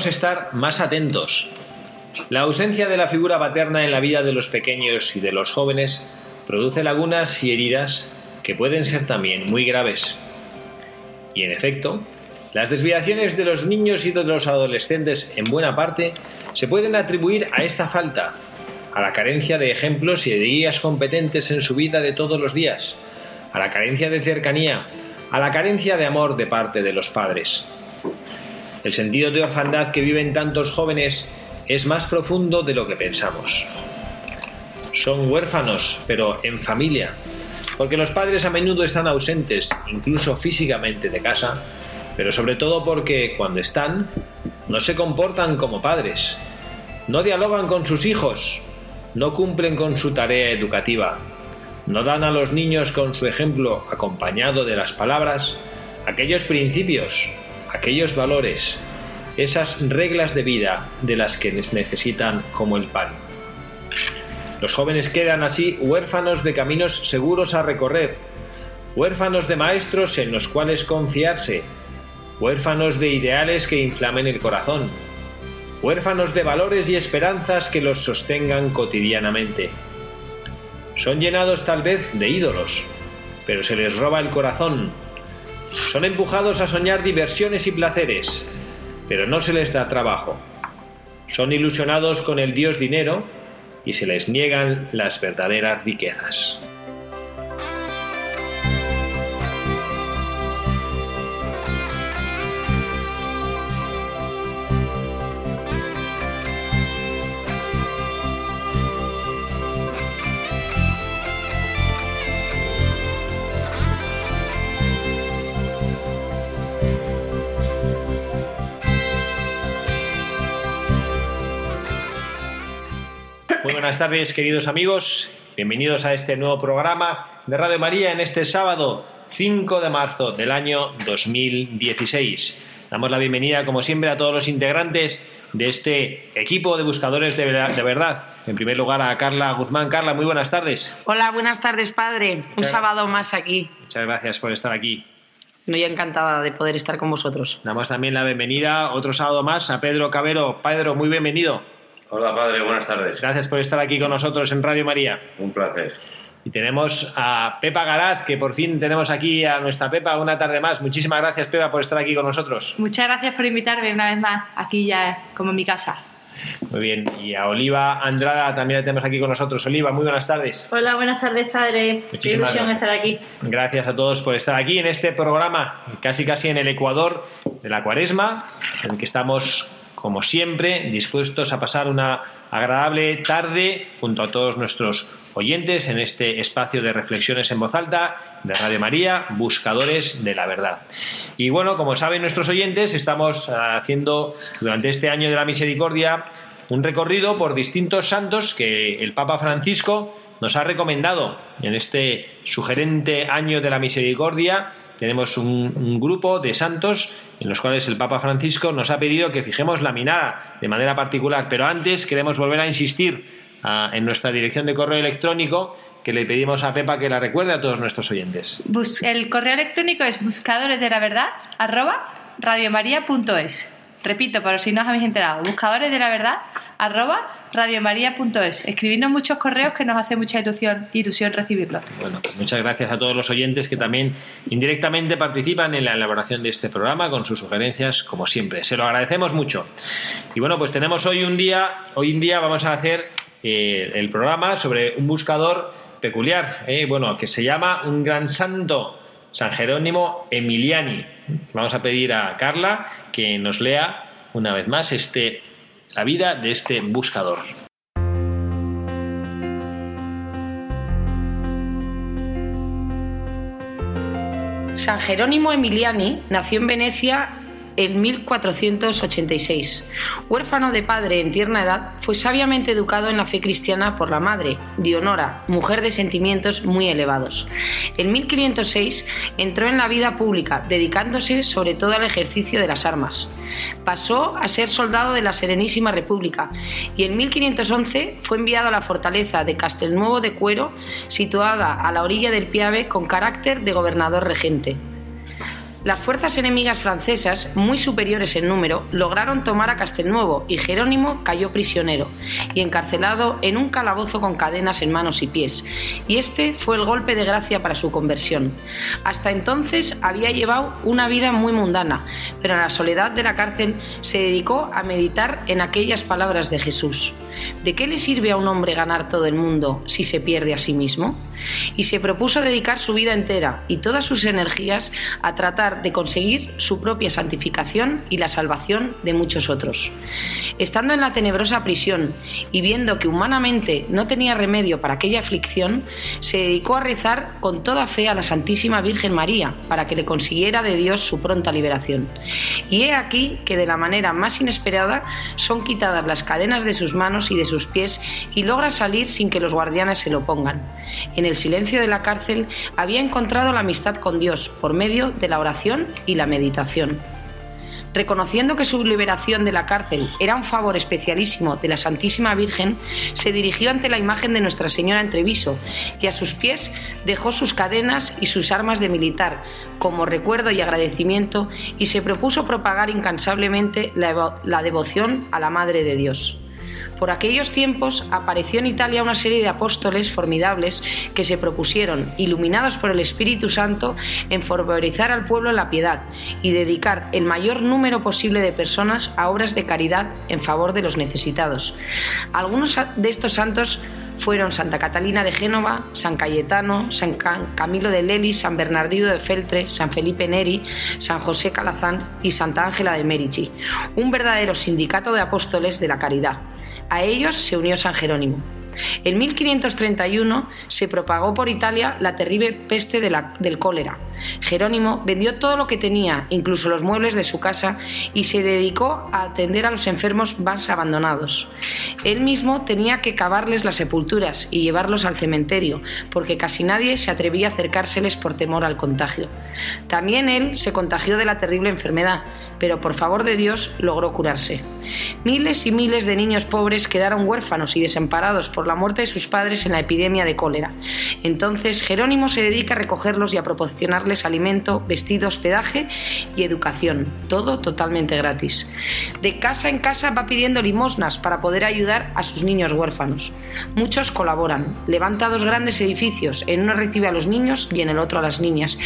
Debemos estar más atentos. La ausencia de la figura paterna en la vida de los pequeños y de los jóvenes produce lagunas y heridas que pueden ser también muy graves. Y en efecto, las desviaciones de los niños y de los adolescentes en buena parte se pueden atribuir a esta falta, a la carencia de ejemplos y de guías competentes en su vida de todos los días, a la carencia de cercanía, a la carencia de amor de parte de los padres. El sentido de orfandad que viven tantos jóvenes es más profundo de lo que pensamos. Son huérfanos, pero en familia, porque los padres a menudo están ausentes, incluso físicamente de casa, pero sobre todo porque cuando están, no se comportan como padres, no dialogan con sus hijos, no cumplen con su tarea educativa, no dan a los niños con su ejemplo acompañado de las palabras aquellos principios, aquellos valores, esas reglas de vida de las que les necesitan como el pan. Los jóvenes quedan así huérfanos de caminos seguros a recorrer, huérfanos de maestros en los cuales confiarse, huérfanos de ideales que inflamen el corazón, huérfanos de valores y esperanzas que los sostengan cotidianamente. Son llenados tal vez de ídolos, pero se les roba el corazón. Son empujados a soñar diversiones y placeres, pero no se les da trabajo. Son ilusionados con el dios dinero y se les niegan las verdaderas riquezas. Buenas tardes, queridos amigos. Bienvenidos a este nuevo programa de Radio María en este sábado 5 de marzo del año 2016. Damos la bienvenida, como siempre, a todos los integrantes de este equipo de buscadores de verdad. En primer lugar, a Carla Guzmán. Carla, muy buenas tardes. Hola, buenas tardes, padre. Un sábado más aquí. Muchas gracias por estar aquí. Estoy encantada de poder estar con vosotros. Damos también la bienvenida otro sábado más a Pedro Cabero. Pedro, muy bienvenido. Hola padre, buenas tardes. Gracias por estar aquí con nosotros en Radio María. Un placer. Y tenemos a Pepa Garat, que por fin tenemos aquí a nuestra Pepa una tarde más. Muchísimas gracias, Pepa, por estar aquí con nosotros. Muchas gracias por invitarme una vez más aquí ya como en mi casa. Muy bien. Y a Oliva Andrada también la tenemos aquí con nosotros. Oliva, muy buenas tardes. Hola, buenas tardes, padre. Qué Muchísimas ilusión gracias. estar aquí. Gracias a todos por estar aquí en este programa, casi casi en el Ecuador de la Cuaresma, en el que estamos, como siempre, dispuestos a pasar una agradable tarde junto a todos nuestros oyentes en este espacio de reflexiones en voz alta de Radio María, Buscadores de la Verdad. Y bueno, como saben nuestros oyentes, estamos haciendo durante este año de la misericordia un recorrido por distintos santos que el Papa Francisco nos ha recomendado en este sugerente año de la misericordia. Tenemos un, un grupo de santos en los cuales el Papa Francisco nos ha pedido que fijemos la mirada de manera particular, pero antes queremos volver a insistir ah, en nuestra dirección de correo electrónico que le pedimos a Pepa que la recuerde a todos nuestros oyentes. El correo electrónico es buscadores la arroba. Repito, por si no os habéis enterado, buscadores de la verdad arroba radiomaria.es. Escribidnos muchos correos que nos hace mucha ilusión, ilusión recibirlos. Bueno, pues muchas gracias a todos los oyentes que también indirectamente participan en la elaboración de este programa con sus sugerencias, como siempre. Se lo agradecemos mucho. Y bueno, pues tenemos hoy un día, hoy en día vamos a hacer eh, el programa sobre un buscador peculiar, eh, bueno, que se llama un gran santo, San Jerónimo Emiliani. Vamos a pedir a Carla que nos lea una vez más este la vida de este buscador. San Jerónimo Emiliani nació en Venecia en 1486. Huérfano de padre en tierna edad, fue sabiamente educado en la fe cristiana por la madre, Dionora, mujer de sentimientos muy elevados. En 1506 entró en la vida pública, dedicándose sobre todo al ejercicio de las armas. Pasó a ser soldado de la Serenísima República y en 1511 fue enviado a la fortaleza de Castelnuovo de Cuero, situada a la orilla del Piave con carácter de gobernador regente. Las fuerzas enemigas francesas, muy superiores en número, lograron tomar a Castelnuovo y Jerónimo cayó prisionero y encarcelado en un calabozo con cadenas en manos y pies. Y este fue el golpe de gracia para su conversión. Hasta entonces había llevado una vida muy mundana, pero en la soledad de la cárcel se dedicó a meditar en aquellas palabras de Jesús. ¿De qué le sirve a un hombre ganar todo el mundo si se pierde a sí mismo? Y se propuso dedicar su vida entera y todas sus energías a tratar de conseguir su propia santificación y la salvación de muchos otros. Estando en la tenebrosa prisión y viendo que humanamente no tenía remedio para aquella aflicción, se dedicó a rezar con toda fe a la Santísima Virgen María para que le consiguiera de Dios su pronta liberación. Y he aquí que de la manera más inesperada son quitadas las cadenas de sus manos y de sus pies y logra salir sin que los guardianes se lo pongan. En el silencio de la cárcel había encontrado la amistad con Dios por medio de la oración y la meditación. Reconociendo que su liberación de la cárcel era un favor especialísimo de la Santísima Virgen, se dirigió ante la imagen de Nuestra Señora en Treviso y a sus pies dejó sus cadenas y sus armas de militar como recuerdo y agradecimiento y se propuso propagar incansablemente la devoción a la Madre de Dios. Por aquellos tiempos apareció en Italia una serie de apóstoles formidables que se propusieron, iluminados por el Espíritu Santo, en favorizar al pueblo en la piedad y dedicar el mayor número posible de personas a obras de caridad en favor de los necesitados. Algunos de estos santos fueron Santa Catalina de Génova, San Cayetano, San Camilo de Lely, San Bernardino de Feltre, San Felipe Neri, San José Calazán y Santa Ángela de Merici, un verdadero sindicato de apóstoles de la caridad. A ellos se unió San Jerónimo. En 1531 se propagó por Italia la terrible peste del cólera. Jerónimo vendió todo lo que tenía, incluso los muebles de su casa, y se dedicó a atender a los enfermos más abandonados. Él mismo tenía que cavarles las sepulturas y llevarlos al cementerio, porque casi nadie se atrevía a acercárseles por temor al contagio. También él se contagió de la terrible enfermedad, pero por favor de Dios logró curarse. Miles y miles de niños pobres quedaron huérfanos y desamparados por la muerte de sus padres en la epidemia de cólera. Entonces Jerónimo se dedica a recogerlos y a proporcionarles alimento, vestido, hospedaje y educación, todo totalmente gratis. De casa en casa va pidiendo limosnas para poder ayudar a sus niños huérfanos. Muchos colaboran, levanta dos grandes edificios, en uno recibe a los niños y en el otro a las niñas.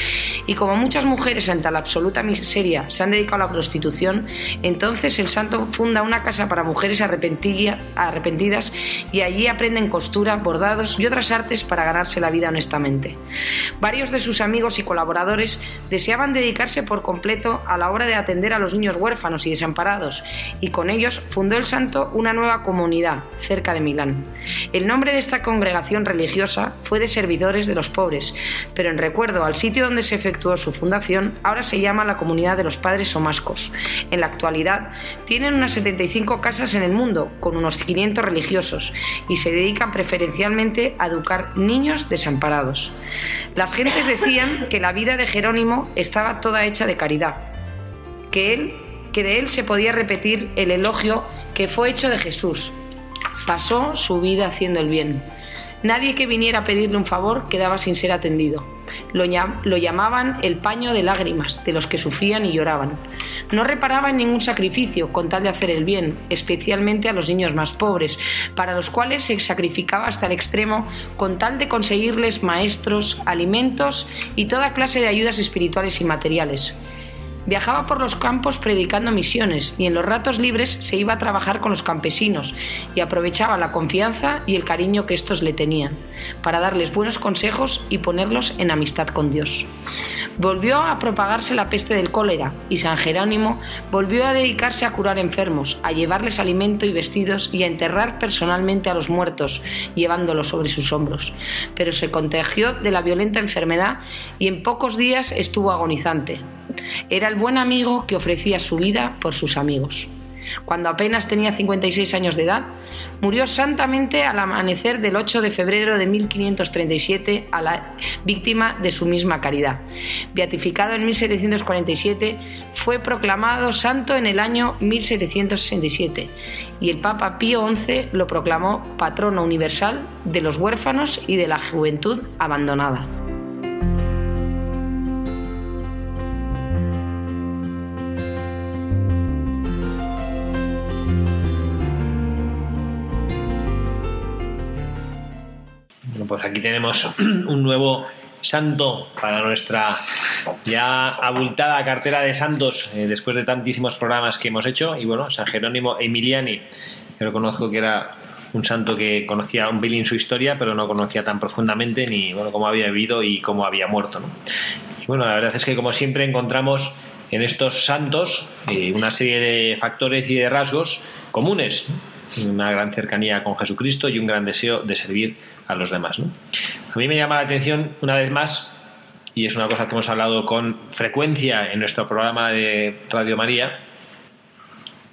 Y como muchas mujeres ante la absoluta miseria se han dedicado a la prostitución, entonces el santo funda una casa para mujeres arrepentidas y allí aprenden costura, bordados y otras artes para ganarse la vida honestamente. Varios de sus amigos y colaboradores deseaban dedicarse por completo a la obra de atender a los niños huérfanos y desamparados, y con ellos fundó el santo una nueva comunidad cerca de Milán. El nombre de esta congregación religiosa fue de servidores de los pobres, pero en recuerdo al sitio donde se efectuó su fundación, ahora se llama la comunidad de los padres omascos. En la actualidad tienen unas 75 casas en el mundo, con unos 500 religiosos, y se dedican preferencialmente a educar niños desamparados. Las gentes decían que la vida de Jerónimo estaba toda hecha de caridad, que él que de él se podía repetir el elogio que fue hecho de Jesús. Pasó su vida haciendo el bien. Nadie que viniera a pedirle un favor quedaba sin ser atendido. Lo, llamaban el paño de lágrimas de los que sufrían y lloraban. No reparaba en ningún sacrificio con tal de hacer el bien, especialmente a los niños más pobres, para los cuales se sacrificaba hasta el extremo con tal de conseguirles maestros, alimentos y toda clase de ayudas espirituales y materiales. Viajaba por los campos predicando misiones y en los ratos libres se iba a trabajar con los campesinos y aprovechaba la confianza y el cariño que estos le tenían para darles buenos consejos y ponerlos en amistad con Dios. Volvió a propagarse la peste del cólera y San Jerónimo volvió a dedicarse a curar enfermos, a llevarles alimento y vestidos y a enterrar personalmente a los muertos, llevándolos sobre sus hombros. Pero se contagió de la violenta enfermedad y en pocos días estuvo agonizante. Era el buen amigo que ofrecía su vida por sus amigos. Cuando apenas tenía 56 años de edad, murió santamente al amanecer del 8 de febrero de 1537 a la víctima de su misma caridad. Beatificado en 1747, fue proclamado santo en el año 1767 y el Papa Pío XI lo proclamó patrono universal de los huérfanos y de la juventud abandonada. Pues aquí tenemos un nuevo santo para nuestra ya abultada cartera de santos eh, después de tantísimos programas que hemos hecho. Y bueno, San Jerónimo Emiliani, que lo conozco que era un santo que conocía un pelín su historia, pero no conocía tan profundamente ni bueno cómo había vivido y cómo había muerto. Y bueno, la verdad es que como siempre encontramos en estos santos eh, una serie de factores y de rasgos comunes, una gran cercanía con Jesucristo y un gran deseo de servir a los demás. A mí me llama la atención, una vez más, y es una cosa que hemos hablado con frecuencia en nuestro programa de Radio María,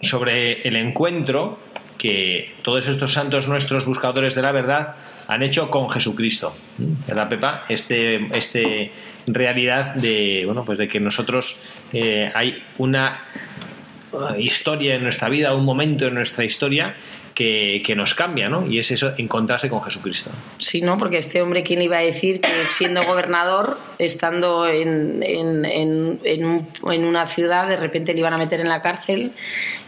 sobre el encuentro que todos estos santos nuestros buscadores de la verdad han hecho con Jesucristo. ¿Verdad, Pepa? Este, este realidad de, bueno, pues de que nosotros eh, hay una historia en nuestra vida, un momento en nuestra historia que, nos cambia, ¿no? Y es eso, encontrarse con Jesucristo. Sí, ¿no? Porque este hombre, ¿quién iba a decir que siendo gobernador, estando en, en, en, en una ciudad, de repente le iban a meter en la cárcel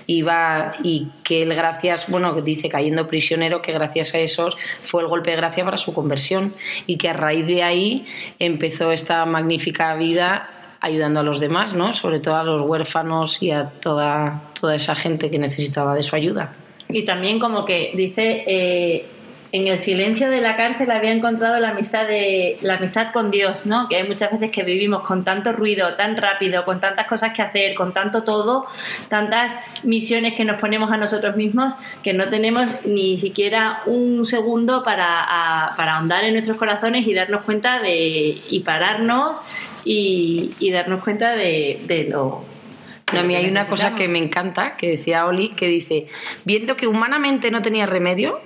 iba y que él gracias, bueno, dice cayendo prisionero, que gracias a esos fue el golpe de gracia para su conversión y que a raíz de ahí empezó esta magnífica vida ayudando a los demás, ¿no? Sobre todo a los huérfanos y a toda, toda esa gente que necesitaba de su ayuda. Y también como que dice, eh, en el silencio de la cárcel había encontrado la amistad, de, la amistad con Dios, ¿no? Que hay muchas veces que vivimos con tanto ruido, tan rápido, con tantas cosas que hacer, con tanto todo, tantas misiones que nos ponemos a nosotros mismos, que no tenemos ni siquiera un segundo para, para ahondar en nuestros corazones y darnos cuenta de, y pararnos y, y darnos cuenta de, de lo a mí hay una cosa que me encanta, que decía Oli, que dice, viendo que humanamente no tenía remedio,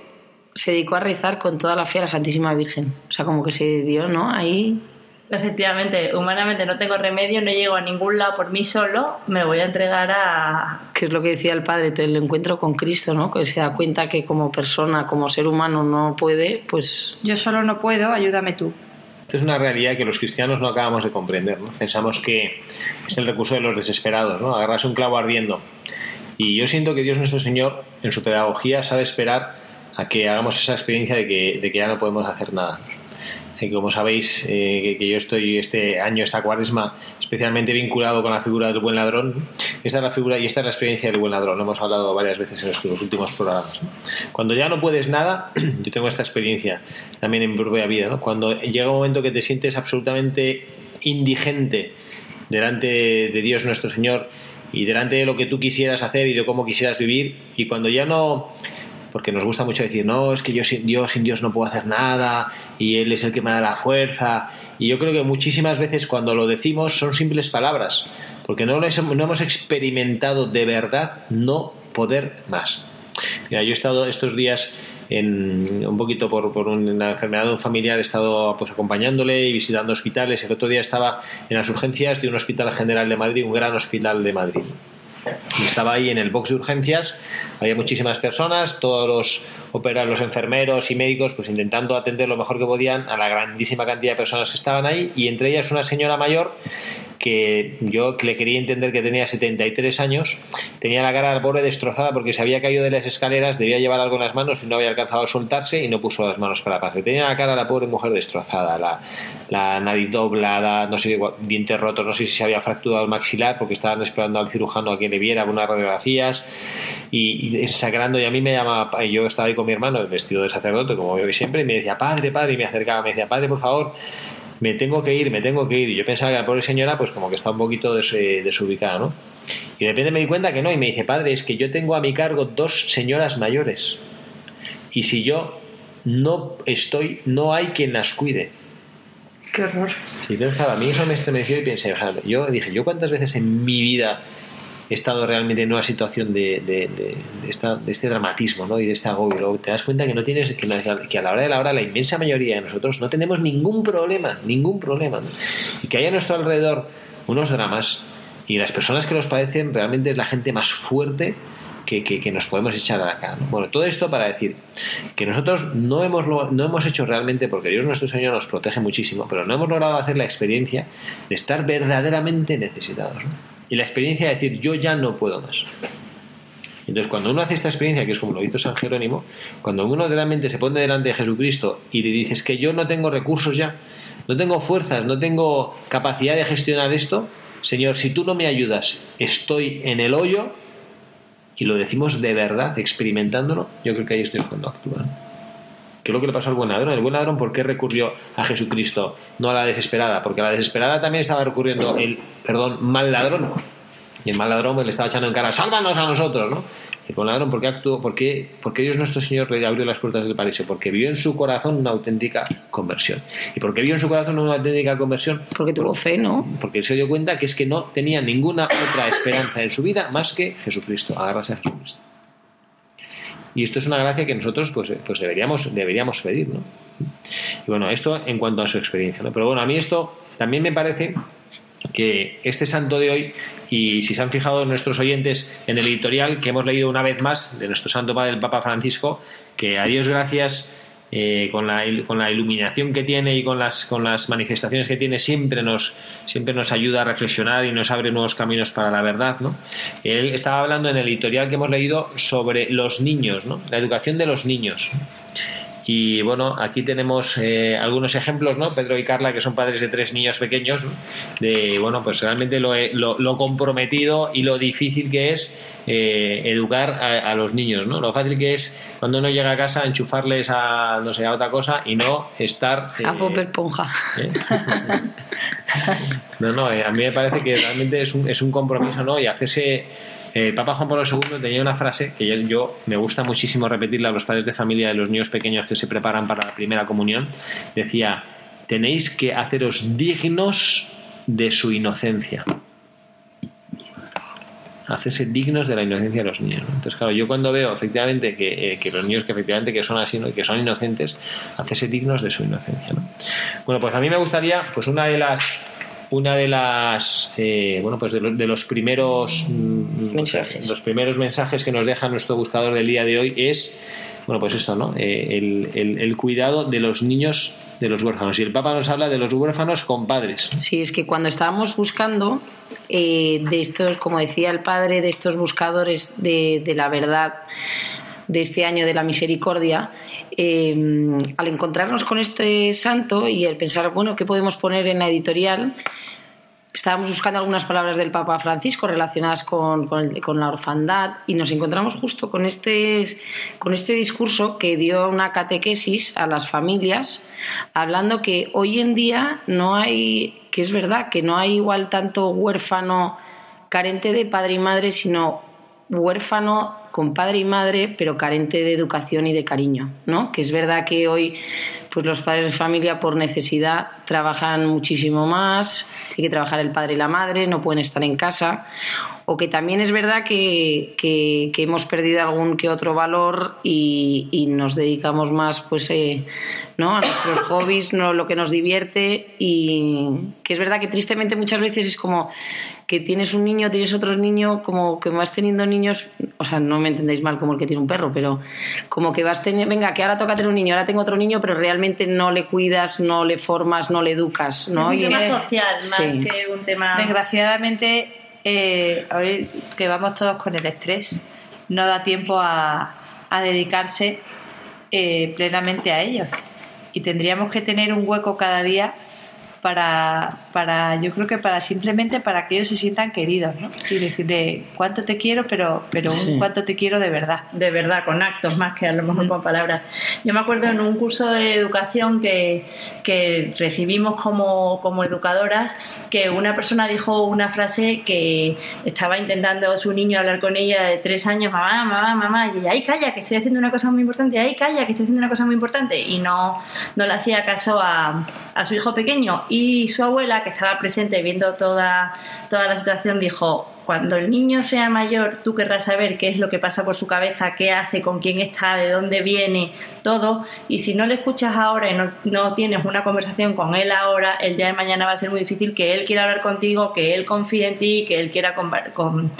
se dedicó a rezar con toda la fe a la Santísima Virgen. O sea, como que se dio, ¿no? Ahí... Efectivamente, humanamente no tengo remedio, no llego a ningún lado por mí solo, me voy a entregar a... Que es lo que decía el Padre, el encuentro con Cristo, ¿no? Que se da cuenta que como persona, como ser humano no puede, pues... Yo solo no puedo, ayúdame tú. Esto es una realidad que los cristianos no acabamos de comprender. ¿no? Pensamos que es el recurso de los desesperados, ¿no? agarrarse un clavo ardiendo. Y yo siento que Dios nuestro Señor, en su pedagogía, sabe esperar a que hagamos esa experiencia de que, de que ya no podemos hacer nada como sabéis, eh, que, yo estoy este año, esta cuaresma, especialmente vinculado con la figura del buen ladrón. Esta es la figura y esta es la experiencia del buen ladrón. Lo hemos hablado varias veces en nuestros últimos programas. Cuando ya no puedes nada, yo tengo esta experiencia también en mi propia vida. Cuando llega un momento que te sientes absolutamente indigente delante de Dios nuestro Señor y delante de lo que tú quisieras hacer y de cómo quisieras vivir, y cuando ya no porque nos gusta mucho decir, no, es que yo sin Dios, sin Dios no puedo hacer nada, y Él es el que me da la fuerza. Y yo creo que muchísimas veces cuando lo decimos son simples palabras, porque no, no hemos experimentado de verdad no poder más. Mira, yo he estado estos días en, un poquito por, por una enfermedad de un familiar, he estado pues acompañándole y visitando hospitales. El otro día estaba en las urgencias de un hospital general de Madrid, un gran hospital de Madrid. Estaba ahí en el box de urgencias, había muchísimas personas, todos los los enfermeros y médicos pues intentando atender lo mejor que podían a la grandísima cantidad de personas que estaban ahí y entre ellas una señora mayor que yo le quería entender que tenía 73 años, tenía la cara al pobre destrozada porque se había caído de las escaleras, debía llevar algo en las manos y no había alcanzado a soltarse y no puso las manos para la paz. Tenía la cara la pobre mujer destrozada, la, la nariz doblada, no sé, dientes rotos, no sé si se había fracturado el maxilar porque estaban esperando al cirujano a que le viera unas radiografías y, y y a mí me llamaba, yo estaba ahí con mi hermano vestido de sacerdote como veo siempre y me decía, padre, padre, y me acercaba, me decía, padre, por favor, me tengo que ir, me tengo que ir. Y yo pensaba que la pobre señora, pues como que está un poquito desubicada, ¿no? Y de repente me di cuenta que no, y me dice, padre, es que yo tengo a mi cargo dos señoras mayores. Y si yo no estoy, no hay quien las cuide. Qué horror. Sí, entonces, claro, a mí eso me estremeció y pensé, o sea, yo dije, ¿yo cuántas veces en mi vida estado realmente en una situación de, de, de, de este dramatismo ¿no? y de este agobio? Te das cuenta que no tienes, que, a la hora de la hora la inmensa mayoría de nosotros no tenemos ningún problema, ningún problema. Y que hay a nuestro alrededor unos dramas y las personas que los padecen realmente es la gente más fuerte que, nos podemos echar a la cara. ¿no? Bueno, todo esto para decir que nosotros no hemos, no hemos hecho realmente, porque Dios nuestro Señor nos protege muchísimo, pero no hemos logrado hacer la experiencia de estar verdaderamente necesitados. ¿no? Y la experiencia de decir, yo ya no puedo más. Entonces, cuando uno hace esta experiencia, que es como lo hizo San Jerónimo, cuando uno realmente se pone delante de Jesucristo y le dices que yo no tengo recursos ya, no tengo fuerzas, no tengo capacidad de gestionar esto, Señor, si tú no me ayudas, estoy en el hoyo, y lo decimos de verdad, experimentándolo, yo creo que ahí es Dios cuando actúa. ¿no? ¿Qué es lo que le pasó al buen ladrón? El buen ladrón, ¿por qué recurrió a Jesucristo, no a la desesperada? Porque a la desesperada también estaba recurriendo el, perdón, mal ladrón. Y el mal ladrón pues, le estaba echando en cara, sálvanos a nosotros, ¿no? El buen ladrón, ¿por qué actuó? ¿Por qué, por qué Dios nuestro Señor le abrió las puertas del paraíso? Porque vio en su corazón una auténtica conversión. ¿Y por qué vio en su corazón una auténtica conversión? Porque tuvo fe, ¿no? Porque él se dio cuenta que es que no tenía ninguna otra esperanza en su vida más que Jesucristo, agarrarse a Jesucristo. Y esto es una gracia que nosotros pues, eh, pues deberíamos, deberíamos pedir, ¿no? Y bueno, esto en cuanto a su experiencia, ¿no? Pero bueno, a mí esto también me parece que este santo de hoy, y si se han fijado nuestros oyentes en el editorial que hemos leído una vez más de nuestro santo padre, el Papa Francisco, que a Dios gracias, eh, con, la, con la iluminación que tiene y con las, con las manifestaciones que tiene, siempre nos, siempre nos ayuda a reflexionar y nos abre nuevos caminos para la verdad. ¿no? Él estaba hablando en el editorial que hemos leído sobre los niños, ¿no? la educación de los niños. Y bueno, aquí tenemos eh, algunos ejemplos, ¿no? Pedro y Carla, que son padres de tres niños pequeños, de, bueno, pues realmente lo, lo, lo comprometido y lo difícil que es eh, educar a, a los niños, ¿no? Lo fácil que es cuando uno llega a casa enchufarles a, no sé, a otra cosa y no estar... A eh, Bob Esponja. ¿eh? No, no, eh, a mí me parece que realmente es un, es un compromiso, ¿no? Y hacerse. Eh, El Papa Juan Pablo II tenía una frase que yo, me gusta muchísimo repetirla a los padres de familia de los niños pequeños que se preparan para la primera comunión. Decía: Tenéis que haceros dignos de su inocencia. Hacerse dignos de la inocencia de los niños. ¿no? Entonces, claro, yo cuando veo efectivamente que, eh, los niños que efectivamente que son así, que son inocentes, hacerse dignos de su inocencia. ¿no? Bueno, pues a mí me gustaría, pues una de las una de las eh, bueno pues de los, de los primeros mm, Mensajes. los primeros mensajes que nos deja nuestro buscador del día de hoy es bueno pues esto no Eh, el, el- el cuidado de los niños de los huérfanos. Y el Papa nos habla de los huérfanos con padres. Sí, es que cuando estábamos buscando eh, de estos, como decía el padre, de estos buscadores de, de la verdad de este año de la misericordia, eh, al encontrarnos con este santo y el pensar, bueno, ¿qué podemos poner en la editorial? Estábamos buscando algunas palabras del Papa Francisco relacionadas con, con la orfandad y nos encontramos justo con este, con este discurso que dio una catequesis a las familias, hablando que hoy en día no hay, que es verdad, que no hay igual tanto huérfano carente de padre y madre, sino huérfano con padre y madre, pero carente de educación y de cariño, ¿no? Que es verdad que hoy pues los padres de familia por necesidad trabajan muchísimo más, tiene que trabajar el padre y la madre, no pueden estar en casa, o que también es verdad que, que- que hemos perdido algún que otro valor y, y nos dedicamos más pues eh, ¿no? a nuestros hobbies, no lo que nos divierte y que es verdad que tristemente muchas veces es como que tienes un niño, tienes otro niño, como que vas teniendo niños, o sea, no me entendéis mal como el que tiene un perro, pero como que vas teniendo, venga, que ahora toca tener un niño, ahora tengo otro niño, pero realmente no le cuidas, no le formas, no le educas, ¿no? Es un Y- tema que- social más Sí. que un tema. Desgraciadamente, eh, hoy que vamos todos con el estrés, no da tiempo a, a dedicarse eh, plenamente a ellos. Y tendríamos que tener un hueco cada día para, para, yo creo que para simplemente para que ellos se sientan queridos, ¿no? Y decirle cuánto te quiero, pero, pero un cuánto te quiero de verdad. De verdad, con actos más que a lo mejor con palabras. Yo me acuerdo en un curso de educación que, que recibimos como, como educadoras que una persona dijo una frase que estaba intentando su niño hablar con ella de tres años, mamá, mamá, mamá, y ella, ay, calla, que estoy haciendo una cosa muy importante, ay, calla, que estoy haciendo una cosa muy importante, y no, no le hacía caso a, a su hijo pequeño y su abuela, que estaba presente viendo toda, toda la situación, dijo, cuando el niño sea mayor, tú querrás saber qué es lo que pasa por su cabeza, qué hace, con quién está, de dónde viene, todo. Y si no le escuchas ahora y no, no, tienes una conversación con él ahora, el día de mañana va a ser muy difícil que él quiera hablar contigo, que él confíe en ti, que él quiera con,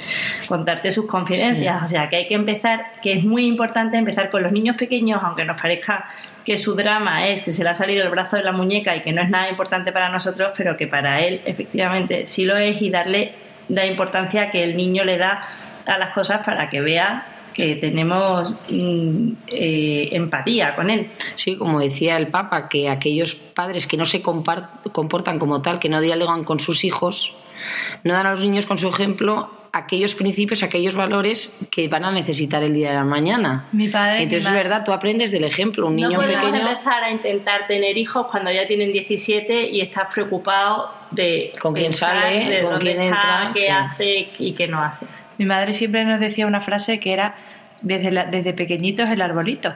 contarte sus confidencias. O sea, que hay que empezar, que es muy importante empezar con los niños pequeños, aunque nos parezca que su drama es que se le ha salido el brazo de la muñeca y que no es nada importante para nosotros, pero que para él efectivamente sí lo es y darle la importancia que el niño le da a las cosas para que vea que tenemos mm, eh, empatía con él. Sí, como decía el Papa, que aquellos padres que no se comportan como tal, que no dialogan con sus hijos, no dan a los niños con su ejemplo aquellos principios, aquellos valores que van a necesitar el día de la mañana. Mi padre. Entonces es verdad, tú aprendes del ejemplo. Un niño no pequeño. empezar a intentar tener hijos cuando ya tienen 17 y estás preocupado de con quién sale, con quién entra, qué hace y qué no hace. Mi madre siempre nos decía una frase que era desde, la, desde pequeñitos el arbolito.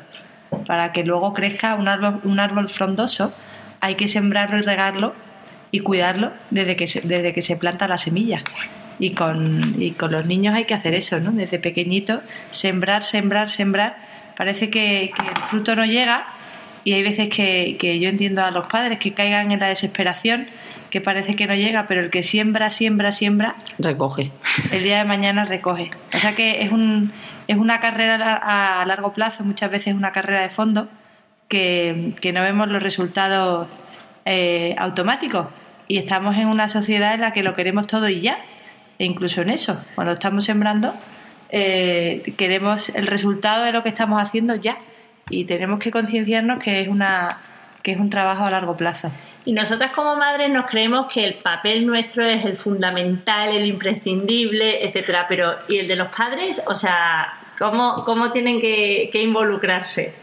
Para que luego crezca un árbol, un árbol frondoso, hay que sembrarlo y regarlo y cuidarlo desde que se, desde que se planta la semilla. Y con, y con los niños hay que hacer eso, ¿no? Desde pequeñito, sembrar, sembrar, sembrar. Parece que, que el fruto no llega y hay veces que, que, yo entiendo a los padres que caigan en la desesperación, que parece que no llega, pero el que siembra, siembra, siembra, recoge. El día de mañana recoge. O sea que es, un, es una carrera a largo plazo, muchas veces una carrera de fondo, que, que no vemos los resultados eh, automáticos. Y estamos en una sociedad en la que lo queremos todo y ya e incluso en eso, cuando estamos sembrando, eh, queremos el resultado de lo que estamos haciendo ya y tenemos que concienciarnos que es una que es un trabajo a largo plazo. Y nosotras como madres nos creemos que el papel nuestro es el fundamental, el imprescindible, etcétera, pero ¿y el de los padres? O sea, ¿cómo, cómo tienen que, que involucrarse?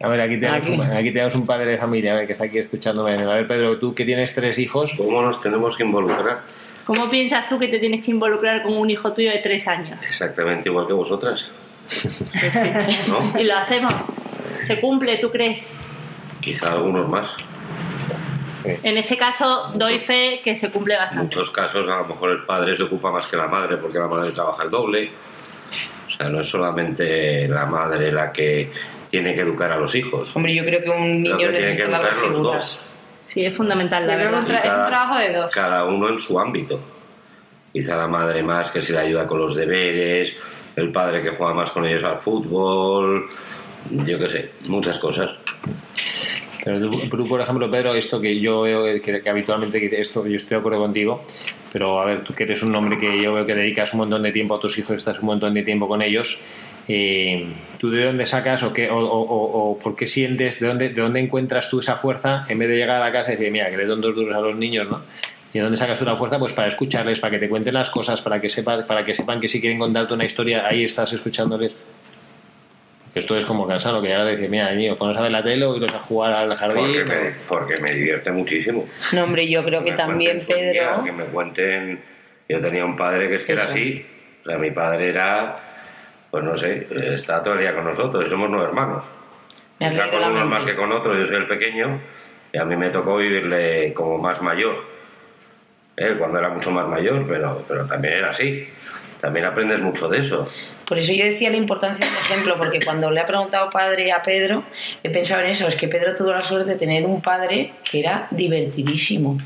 A ver, aquí tenemos, aquí. Un, aquí tenemos, Un, padre de familia a ver, que está aquí escuchándome. A ver, Pedro, tú que tienes tres hijos. ¿Cómo nos tenemos que involucrar? ¿Cómo piensas tú que te tienes que involucrar con un hijo tuyo de tres años? Exactamente igual que vosotras. Pues sí. ¿No? Y lo hacemos. ¿Se cumple, tú crees? Quizá algunos más. En este caso doy fe que se cumple bastante. En muchos casos a lo mejor el padre se ocupa más que la madre porque la madre trabaja el doble. O sea, no es solamente la madre la que tiene que educar a los hijos. Hombre, yo creo que un niño que necesita que educar las los dos. Sí, es fundamental. La verdad. verdad. es un trabajo de dos. Cada uno en su ámbito. Quizá la madre más que se le ayuda con los deberes, el padre que juega más con ellos al fútbol, yo qué sé, muchas cosas. Pero tú, por ejemplo, Pedro, esto que yo veo que, que, habitualmente, que esto yo estoy de acuerdo contigo, pero a ver, tú que eres un hombre que yo veo que dedicas un montón de tiempo a tus hijos, estás un montón de tiempo con ellos, eh, ¿tú de dónde sacas o, qué, o, o, o, por qué sientes, de dónde, de dónde encuentras tú esa fuerza en vez de llegar a la casa y decir, mira, que le doy dos duros a los niños, ¿no? ¿Y de dónde sacas tú la fuerza? Pues para escucharles, para que te cuenten las cosas, para que, sepa, para que sepan que si quieren contarte una historia, ahí estás escuchándoles. Que esto es como cansado, que ya decir, mira, niño, ponos a ver la tele o iros a jugar al jardín. Porque me, porque me divierte muchísimo. No, hombre, yo creo que, me también, Pedro. Día, que me cuenten. Yo tenía un padre que es que Eso. era así. O sea, mi padre era, pues no sé, está todo el día con nosotros y somos nueve hermanos. Quizá con unos más que con otros, yo soy el pequeño y a mí me tocó vivirle como más mayor. Él cuando era mucho más mayor, pero, pero también era así. También aprendes mucho de eso. Por eso yo decía la importancia del ejemplo, porque cuando le ha preguntado padre a Pedro, he pensado en eso, es que Pedro tuvo la suerte de tener un padre que era divertidísimo.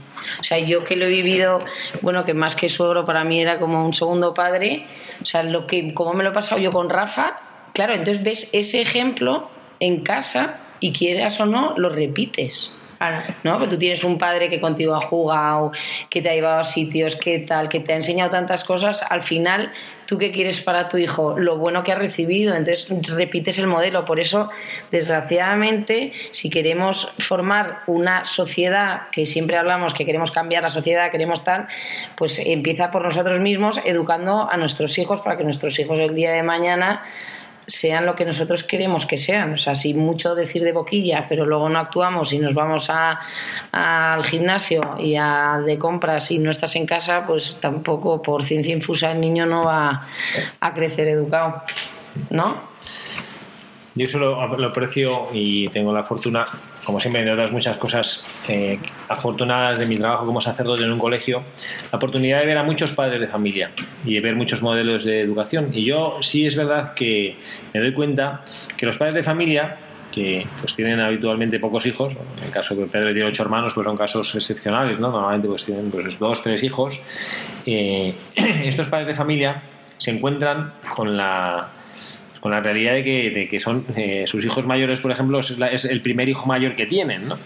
O sea, yo que lo he vivido, bueno, que más que suegro para mí era como un segundo padre, o sea, lo que, como me lo he pasado yo con Rafa, claro, entonces ves ese ejemplo en casa y quieras o no, lo repites. ¿No? Pero tú tienes un padre que contigo ha jugado, que te ha llevado a sitios, que tal, que te ha enseñado tantas cosas, al final, ¿tú qué quieres para tu hijo? Lo bueno que ha recibido, entonces repites el modelo. Por eso, desgraciadamente, si queremos formar una sociedad, que siempre hablamos que queremos cambiar la sociedad, queremos tal, pues empieza por nosotros mismos educando a nuestros hijos para que nuestros hijos el día de mañana sean lo que nosotros queremos que sean. O sea, si mucho decir de boquilla, pero luego no actuamos y nos vamos al gimnasio y a de compras y no estás en casa, pues tampoco por ciencia infusa el niño no va a crecer educado, ¿no? Yo eso lo, aprecio y tengo la fortuna, como siempre, de otras muchas cosas eh, afortunadas de mi trabajo como sacerdote en un colegio, la oportunidad de ver a muchos padres de familia y de ver muchos modelos de educación. Y yo sí es verdad que me doy cuenta que los padres de familia que pues tienen habitualmente pocos hijos, en el caso que Pedro tiene ocho hermanos, pues son casos excepcionales, ¿no? Normalmente pues tienen pues, dos, tres hijos. Eh, estos padres de familia se encuentran con la con la realidad de que, de que son eh, sus hijos mayores, por ejemplo, es, es, el primer hijo mayor que tienen, ¿no?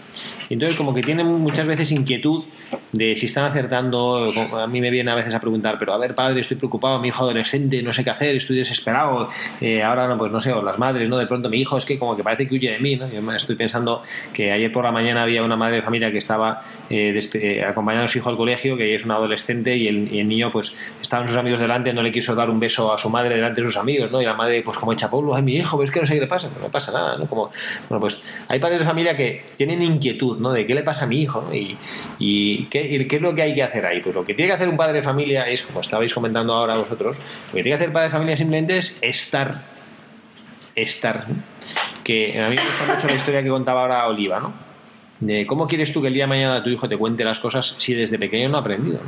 Entonces como que tienen muchas veces inquietud de si están acertando, a mí me viene a veces a preguntar, pero a ver padre, estoy preocupado, mi hijo adolescente, no sé qué hacer, estoy desesperado, eh, ahora no, pues no sé, o las madres, ¿no? De pronto mi hijo es que como que parece que huye de mí, ¿no? Yo estoy pensando que ayer por la mañana había una madre de familia que estaba eh, eh, acompañando a su hijo al colegio, que es un adolescente y el, niño pues estaban sus amigos delante, no le quiso dar un beso a su madre delante de sus amigos, ¿no? Y la madre pues como echa polvo, ay mi hijo, ves que no sé qué le pasa, no pasa nada, ¿no? Como, bueno, pues hay padres de familia que tienen inquietud, ¿no? De qué le pasa a mi hijo, Y, y qué, qué es lo que hay que hacer ahí. Pues lo que tiene que hacer un padre de familia es, como estabais comentando ahora vosotros, lo que tiene que hacer un padre de familia simplemente es estar. Estar. Que a mí me gusta mucho la historia que contaba ahora Oliva, ¿no? De cómo quieres tú que el día de mañana tu hijo te cuente las cosas si desde pequeño no ha aprendido.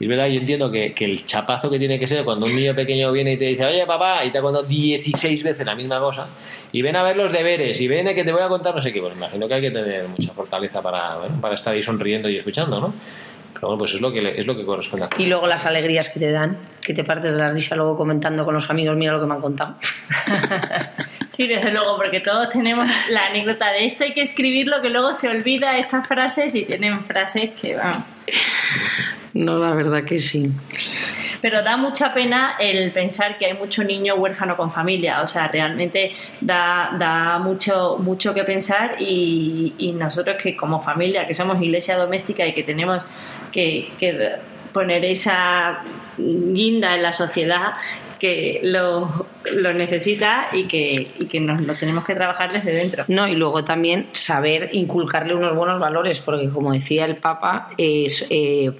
Y es verdad, yo entiendo que, el chapazo que tiene que ser cuando un niño pequeño viene y te dice, oye papá, y te ha contado 16 veces la misma cosa, y ven a ver los deberes, y ven que te voy a contar no sé qué, pues imagino que hay que tener mucha fortaleza para, para estar ahí sonriendo y escuchando, ¿no? Pero bueno, pues es lo que, es lo que corresponde. Y luego las alegrías que te dan, que te partes de la risa luego comentando con los amigos, mira lo que me han contado. Sí, desde luego, porque todos tenemos la anécdota de esto, hay que escribirlo, que luego se olvida estas frases y tienen frases que van. No, la verdad que sí. Pero da mucha pena el pensar que hay mucho niño huérfano con familia. O sea, realmente da, da mucho, mucho que pensar y, y nosotros que como familia, que somos iglesia doméstica y que tenemos que, que poner esa guinda en la sociedad, que lo, lo necesita y que, y que nos lo tenemos que trabajar desde dentro. No, y luego también saber inculcarle unos buenos valores, porque como decía el Papa, es... Eh,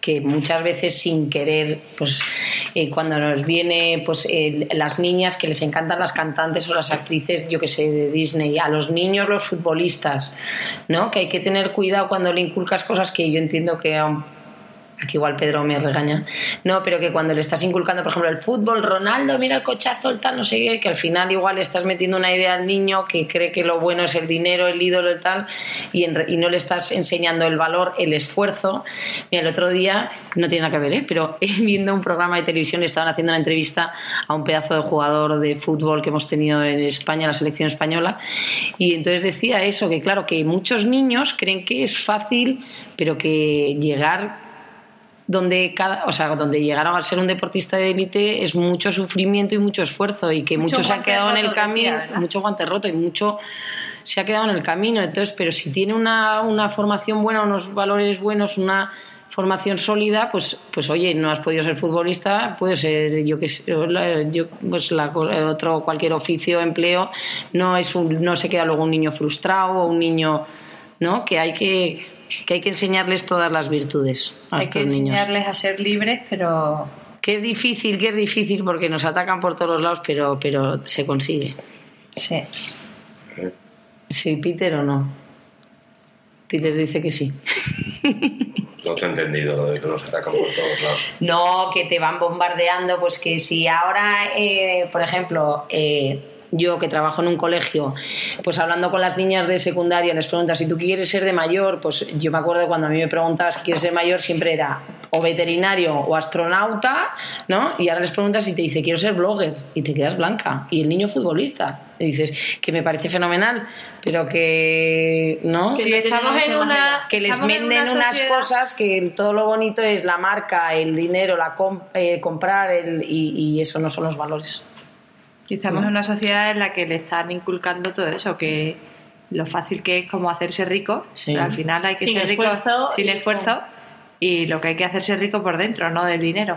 que muchas veces sin querer, pues eh, cuando nos viene pues eh, las niñas que les encantan las cantantes o las actrices, yo que sé, de Disney, a los niños los futbolistas, ¿no? Que hay que tener cuidado cuando le inculcas cosas que yo entiendo que aquí igual Pedro me regaña, no, pero que cuando le estás inculcando, por ejemplo, el fútbol, Ronaldo, mira el cochazo, el tal, no sé qué, que al final igual le estás metiendo una idea al niño que cree que lo bueno es el dinero, el ídolo, el tal, y, no le estás enseñando el valor, el esfuerzo. Mira, el otro día, no tiene nada que ver, ¿eh? pero viendo un programa de televisión estaban haciendo una entrevista a un pedazo de jugador de fútbol que hemos tenido en España, la selección española, y entonces decía eso, que claro, que muchos niños creen que es fácil, pero que llegar donde cada, o sea, donde llegaron a ser un deportista de élite es mucho sufrimiento y mucho esfuerzo y que mucho, se ha quedado en el camino, mucho guante roto y mucho se ha quedado en el camino. Entonces, pero si tiene una, una formación buena, unos valores buenos, una formación sólida, pues, pues oye, no has podido ser futbolista, puede ser yo que yo, pues la, otro cualquier oficio, empleo, no es un, no se queda luego un niño frustrado o un niño, ¿no? Que hay que que hay que enseñarles todas las virtudes a hay estos niños. Hay que enseñarles a ser libres, pero... Que es difícil, que es difícil porque nos atacan por todos lados, pero, pero se consigue. Sí. ¿Sí, Peter o no? Peter dice que sí. No te he entendido lo de que nos atacan por todos lados. No, que te van bombardeando, pues que si ahora, eh, por ejemplo, eh, yo que trabajo en un colegio, pues hablando con las niñas de secundaria, les preguntas si tú quieres ser de mayor, pues yo me acuerdo cuando a mí me preguntabas si quieres ser mayor, siempre era o veterinario o astronauta, ¿no? Y ahora les preguntas si te dice quiero ser blogger y te quedas blanca. Y el niño futbolista. Y dices que me parece fenomenal, pero que no. Sí, estamos en una que les estamos en venden una unas cosas que todo lo bonito es la marca, el dinero, la com- eh, comprar el, y, y eso no son los valores. Y estamos en una sociedad en la que le están inculcando todo eso, que lo fácil que es como hacerse rico, Sí. pero al final hay que Sin ser rico sin y esfuerzo y lo que hay que hacerse rico por dentro, no del dinero.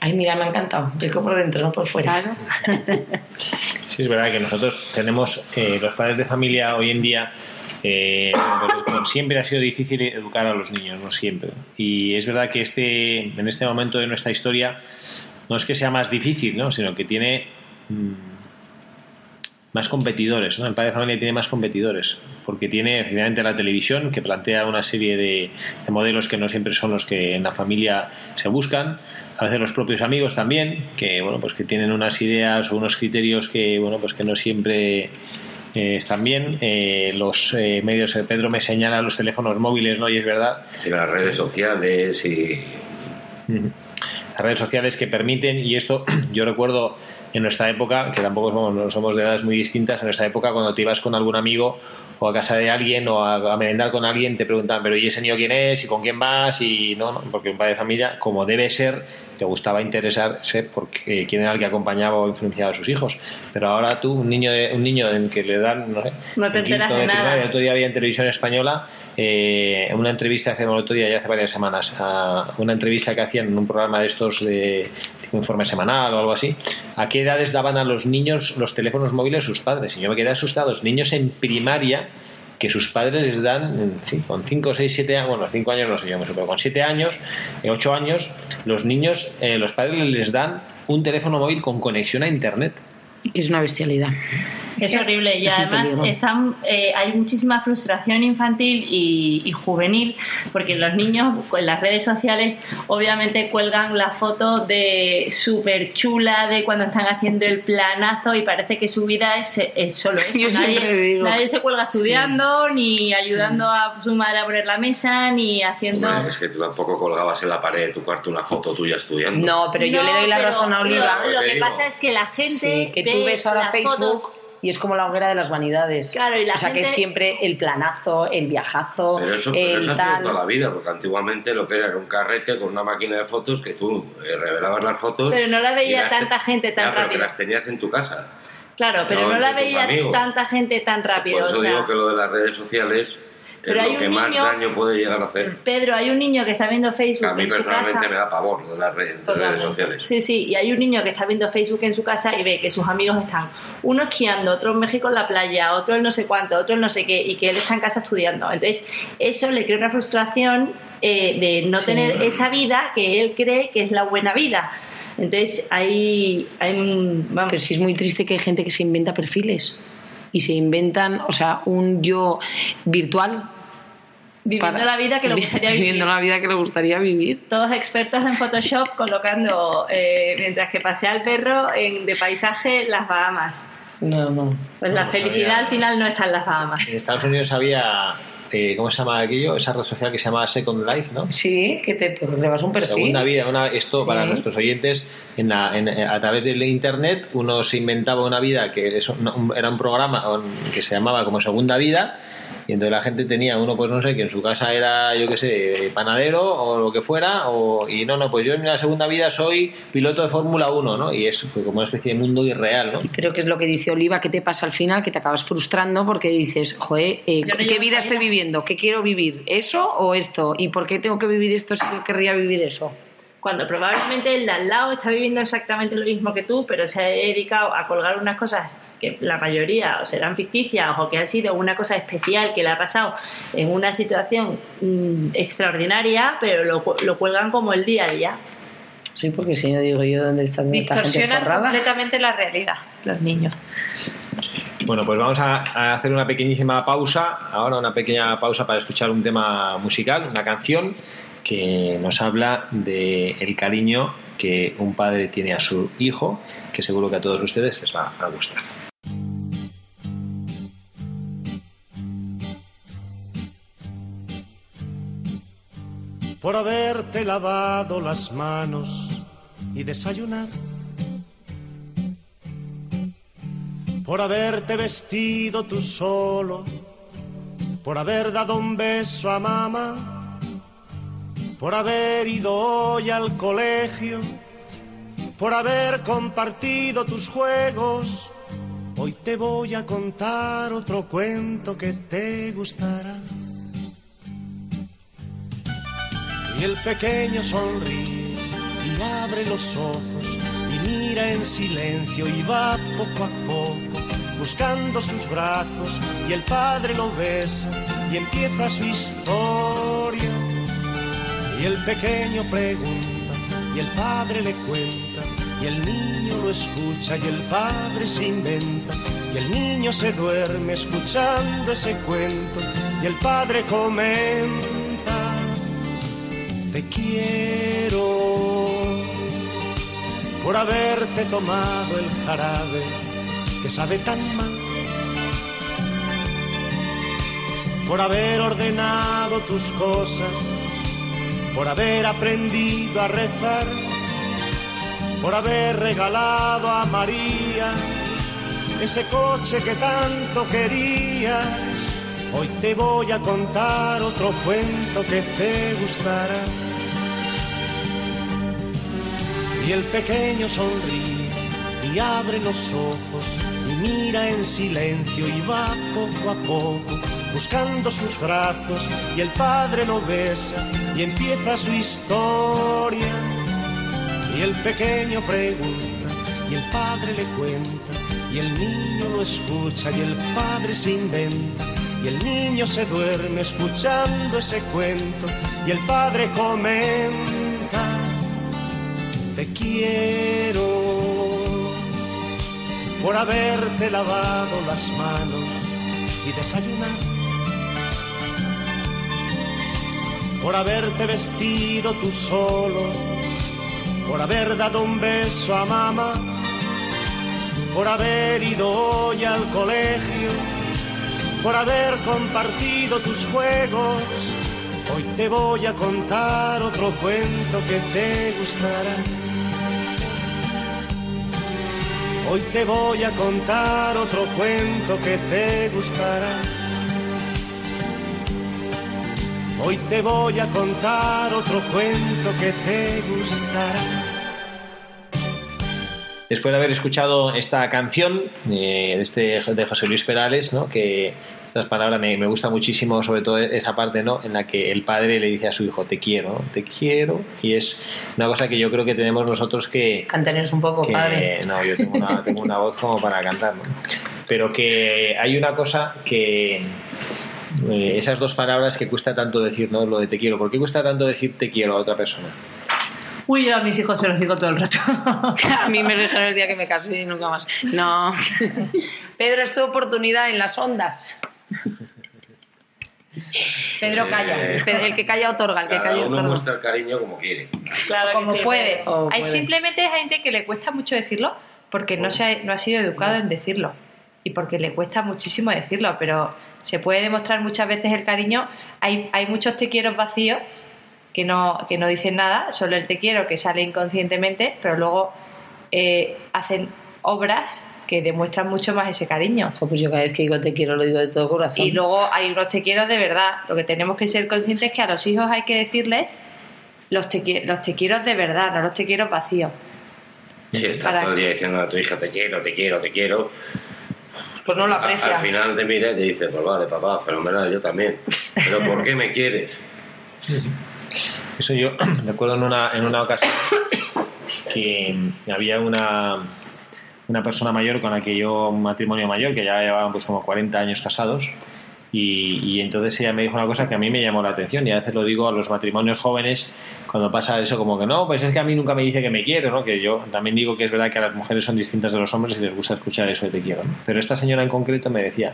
Ay, mira, me ha encantado. Rico por dentro, no por fuera. Claro. Sí, es verdad que nosotros tenemos, eh, los padres de familia hoy en día, eh, siempre ha sido difícil educar a los niños, no siempre. Y es verdad que este, en este momento de nuestra historia no es que sea más difícil, ¿no? sino que tiene más competidores. ¿no? El padre de familia tiene más competidores, porque tiene efectivamente la televisión que plantea una serie de, de modelos que no siempre son los que en la familia se buscan. A veces los propios amigos también, que bueno, pues que tienen unas ideas o unos criterios que bueno, pues que no siempre eh, están bien. Eh, los eh, medios, eh, Pedro me señala los teléfonos móviles, ¿no? Y es verdad, Y las redes sociales y las redes sociales que permiten, y esto yo recuerdo en nuestra época, que tampoco somos, no somos de edades muy distintas, en nuestra época cuando te ibas con algún amigo o a casa de alguien o a, a merendar con alguien, te preguntaban, pero ¿y ese niño quién es? ¿Y con quién vas? Y no, no, porque un padre de familia, como debe ser, te gustaba interesarse por eh, quién era el que acompañaba o influenciaba a sus hijos. Pero ahora tú, un niño, de- un niño en que le dan, no sé, No te quinto de nada. primaria, el otro día había en televisión española eh, una entrevista hace el otro día, ya hace varias semanas, a una entrevista que hacían en un programa de estos de informe semanal o algo así. ¿A qué edades daban a los niños los teléfonos móviles sus padres? Y yo me quedé asustado. Los niños en primaria que sus padres les dan, sí, con 5, 6, 7 años, bueno, 5 años no sé yo, mucho, pero con 7 años, 8 años, los niños, eh, los padres les dan un teléfono móvil con conexión a Internet. Que es una bestialidad. Es horrible y Es además están, eh, hay muchísima frustración infantil y, y juvenil porque los niños en las redes sociales obviamente cuelgan la foto de súper chula de cuando están haciendo el planazo y parece que su vida es, es solo eso. Yo nadie, digo. nadie se cuelga estudiando, ni ayudando a su madre a poner la mesa, ni haciendo... Es que tú tampoco colgabas en la pared de tu cuarto una foto tuya estudiando. No, pero yo No, le doy la pero razón a Oliva. Lo, que digo. pasa es que la gente Sí, que tú ve ves ahora las Facebook fotos- y es como la hoguera de las vanidades. Claro, y la o sea que gente- es siempre el planazo, el viajazo, Pero eso, pero el eso ha sido toda la vida, porque antiguamente lo que era era un carrete con una máquina de fotos que tú eh, revelabas las fotos. Pero no la veía te- tanta gente tan Ya, pero que rápido. las tenías en tu casa. Claro, pero No, no, la veía amigos. tanta gente tan rápido. Por eso o sea, digo que lo de las redes sociales Pero hay es lo que un más niño- daño puede llegar a hacer. Pedro, hay un niño que está viendo Facebook A mí en su personalmente casa. me da pavor de las redes, de redes Totalmente. sociales. Sí, sí, y hay un niño que está viendo Facebook en su casa y ve que sus amigos están uno esquiando, otro en México en la playa, otro en no sé cuánto, otro en no sé qué, y que él está en casa estudiando. Entonces, eso le crea una frustración eh, de no Sí. tener esa vida que él cree que es la buena vida. Entonces, hay, hay un... vamos, Pero sí es muy triste que hay gente que se inventa perfiles y se inventan, o sea, un yo virtual. Viviendo para- la vida que le gustaría vivir. Viviendo la vida que le gustaría vivir. todos expertos en Photoshop colocando, eh, mientras que pasea el perro en, de paisaje, las Bahamas. No, no. Pues la No, felicidad sabía. al final no está en las Bahamas. En Estados Unidos había, eh, ¿cómo se llama aquello? Esa red social que se llama Second Life, ¿no? Sí, que te pruebas un perfil. Segunda vida, una, esto Sí. para nuestros oyentes, en la- en- a través del internet uno se inventaba una vida que eso, no, un- era un programa que se llamaba como Segunda Vida y entonces la gente tenía uno pues no sé que en su casa era yo qué sé panadero o lo que fuera o, y no no pues yo en la segunda vida soy piloto de Fórmula 1 ¿no? y es pues, como una especie de mundo irreal ¿no? Pero que es lo que dice Oliva, ¿qué te pasa al final? Que te acabas frustrando porque dices, joder, eh, no ¿qué vida estoy viviendo? ¿Qué quiero vivir? ¿Eso o esto? ¿Y por qué tengo que vivir esto si yo querría vivir eso? Cuando probablemente el de al lado está viviendo exactamente lo mismo que tú, pero se ha dedicado a colgar unas cosas que la mayoría o serán ficticias o que han sido una cosa especial que le ha pasado en una situación mm, extraordinaria, pero lo, cu- lo cuelgan como el día a día. Sí, porque si no digo yo, ¿dónde está toda esta gente Distorsionan completamente la realidad, los niños. Bueno, pues vamos a, a hacer una pequeñísima pausa, ahora una pequeña pausa para escuchar un tema musical, una canción que nos habla del el cariño que un padre tiene a su hijo, que seguro que a todos ustedes les va a gustar. Por haberte lavado las manos y desayunado. Por haberte vestido tú solo. Por haber dado un beso a mamá por haber ido hoy al colegio, por haber compartido tus juegos. Hoy te voy a contar otro cuento que te gustará. Y el pequeño sonríe y abre los ojos y mira en silencio y va poco a poco buscando sus brazos y el padre lo besa y empieza su historia. Y el pequeño pregunta y el padre le cuenta y el niño lo escucha y el padre se inventa y el niño se duerme escuchando ese cuento y el padre comenta te quiero por haberte tomado el jarabe que sabe tan mal, por haber ordenado tus cosas, por haber aprendido a rezar, por haber regalado a María ese coche que tanto querías. Hoy te voy a contar otro cuento que te gustará y el pequeño sonríe y abre los ojos y mira en silencio y va poco a poco buscando sus brazos y el padre lo besa y empieza su historia. Y el pequeño pregunta y el padre le cuenta y el niño lo escucha y el padre se inventa y el niño se duerme escuchando ese cuento y el padre comenta te quiero por haberte lavado las manos y desayunar, por haberte vestido tú solo, por haber dado un beso a mamá, por haber ido hoy al colegio, por haber compartido tus juegos. Hoy te voy a contar otro cuento que te gustará Hoy te voy a contar otro cuento que te gustará. Hoy te voy a contar otro cuento que te gustará. Después de haber escuchado esta canción eh, de, este, de José Luis Perales, ¿no? que estas palabras me, me, gusta muchísimo, sobre todo esa parte ¿no? en la que el padre le dice a su hijo, te quiero, te quiero. Y es una cosa que yo creo que tenemos nosotros que... Cantanos un poco, padre. No, yo tengo una, tengo una voz como para cantar, ¿no? Pero que hay una cosa que... Eh, esas dos palabras que cuesta tanto decir, ¿no? Lo de te quiero. ¿Por qué cuesta tanto decir te quiero a otra persona? Uy, yo a mis hijos se los digo todo el rato. a mí me lo dijeron el día que me casé y nunca más. No. Pedro, es tu oportunidad en las ondas. Pedro calla. El que calla otorga. El que Cada calla uno otorga. muestra el cariño como quiere. Claro que como sí, puede. O Hay puede. simplemente hay gente que le cuesta mucho decirlo porque no, se ha, no ha sido educado en decirlo y porque le cuesta muchísimo decirlo, pero se puede demostrar muchas veces el cariño. Hay, hay muchos te quiero vacíos que no, que no dicen nada, solo el te quiero que sale inconscientemente, pero luego eh, hacen obras que demuestran mucho más ese cariño. Pues yo cada vez que digo te quiero lo digo de todo corazón. Y luego hay unos te quiero de verdad. Lo que tenemos que ser conscientes es que a los hijos hay que decirles los te, los te quiero de verdad, no los te quiero vacíos. Si estás Para- todo el día diciendo a tu hija te quiero, te quiero, te quiero. Pues no lo a- aprecia. al final te mira y te dice, pues vale, papá, fenomenal, yo también. Pero ¿por qué me quieres? Eso yo recuerdo en una, en una ocasión que había una, una persona mayor con la que yo, un matrimonio mayor, que ya llevaban pues como 40 años casados, y, y entonces ella me dijo una cosa que a mí me llamó la atención, y a veces lo digo a los matrimonios jóvenes cuando pasa eso como que no, pues es que a mí nunca me dice que me quiere, ¿no? Que yo también digo que es verdad que las mujeres son distintas de los hombres y les gusta escuchar eso de te quiero, ¿no? Pero esta señora en concreto me decía,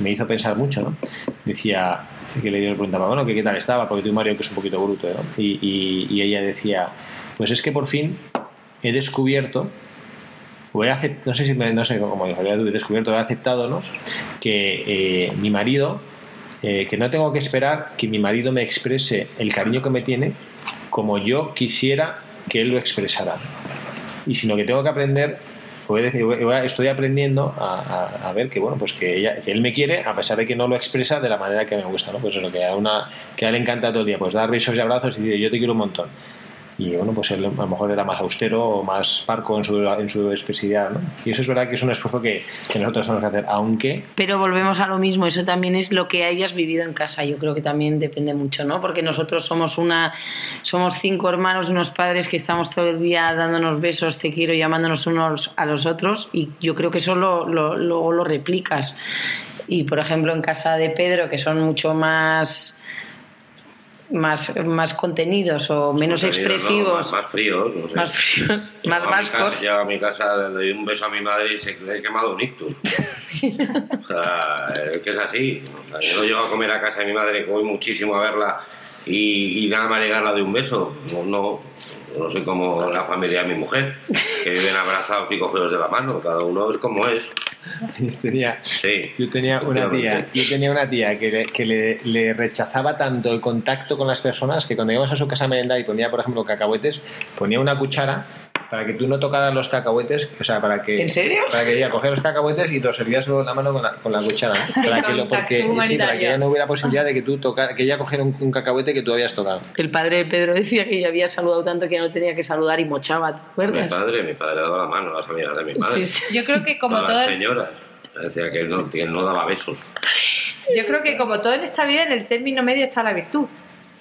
me hizo pensar mucho, ¿no? Decía, que le le preguntaba, bueno, que qué tal estaba, porque tu marido que es un poquito bruto, ¿no? Y, y- y ella decía, pues es que por fin he descubierto o he acep- no sé si me- no sé cómo dijo, he descubierto, he aceptado, ¿no? Que eh, mi marido, eh, que no tengo que esperar que mi marido me exprese el cariño que me tiene, como yo quisiera que él lo expresara. Y sino que tengo que aprender, voy estoy aprendiendo a, a- a ver que bueno, pues que, ella- que él me quiere, a pesar de que no lo expresa de la manera que me gusta, ¿no? Pues eso, que a una, que a él le encanta todo el día, pues dar besos y abrazos y decir, yo te quiero un montón. Y bueno, pues él a lo mejor era más austero o más parco en su, en su expresividad, ¿no? Y eso es verdad que es un esfuerzo que, que nosotros tenemos que hacer, aunque Pero volvemos a lo mismo, eso también es lo que hayas vivido en casa, yo creo que también depende mucho, ¿no? Porque nosotros somos una somos cinco hermanos, unos padres que estamos todo el día dándonos besos, te quiero, llamándonos unos a los otros y yo creo que eso lo, lo- luego lo replicas. Y por ejemplo en casa de Pedro, que son mucho más más, más contenidos o menos Contenidos, ¿no? expresivos, Más, más fríos, no sé. más, fríos, más vascos. Llego a mi casa, le doy un beso a mi madre y se le he quemado un ictus. o sea, es que es así. O sea, yo no llego a comer a casa de mi madre, voy muchísimo a verla y, y nada más llegarla de un beso. No, no, no soy como la familia de mi mujer, que viven abrazados y cogidos de la mano. Cada uno es como es. Tenía, Sí. Yo tenía una tía, yo tenía una tía que, le, que le, le rechazaba tanto el contacto con las personas que cuando íbamos a su casa a merendar y ponía, por ejemplo, cacahuetes, ponía una cuchara para que tú no tocaras los cacahuetes, o sea, para que... ¿En serio? Para que ella cogiera los cacahuetes y te los servías luego en la mano con la, con la cuchara. Para que lo, porque, sí, para que ella no hubiera posibilidad de que tú toca, que ella cogiera un, un cacahuete que tú habías tocado. El padre de Pedro decía que ya había saludado tanto que ya no tenía que saludar y mochaba, ¿te Mi acuerdas? padre, mi padre daba la mano a las amigas de mi madre. Sí, sí. Yo creo que como Todas las señoras. Decía que no, que él no daba besos. yo creo que como todo en esta vida, en el término medio está la virtud.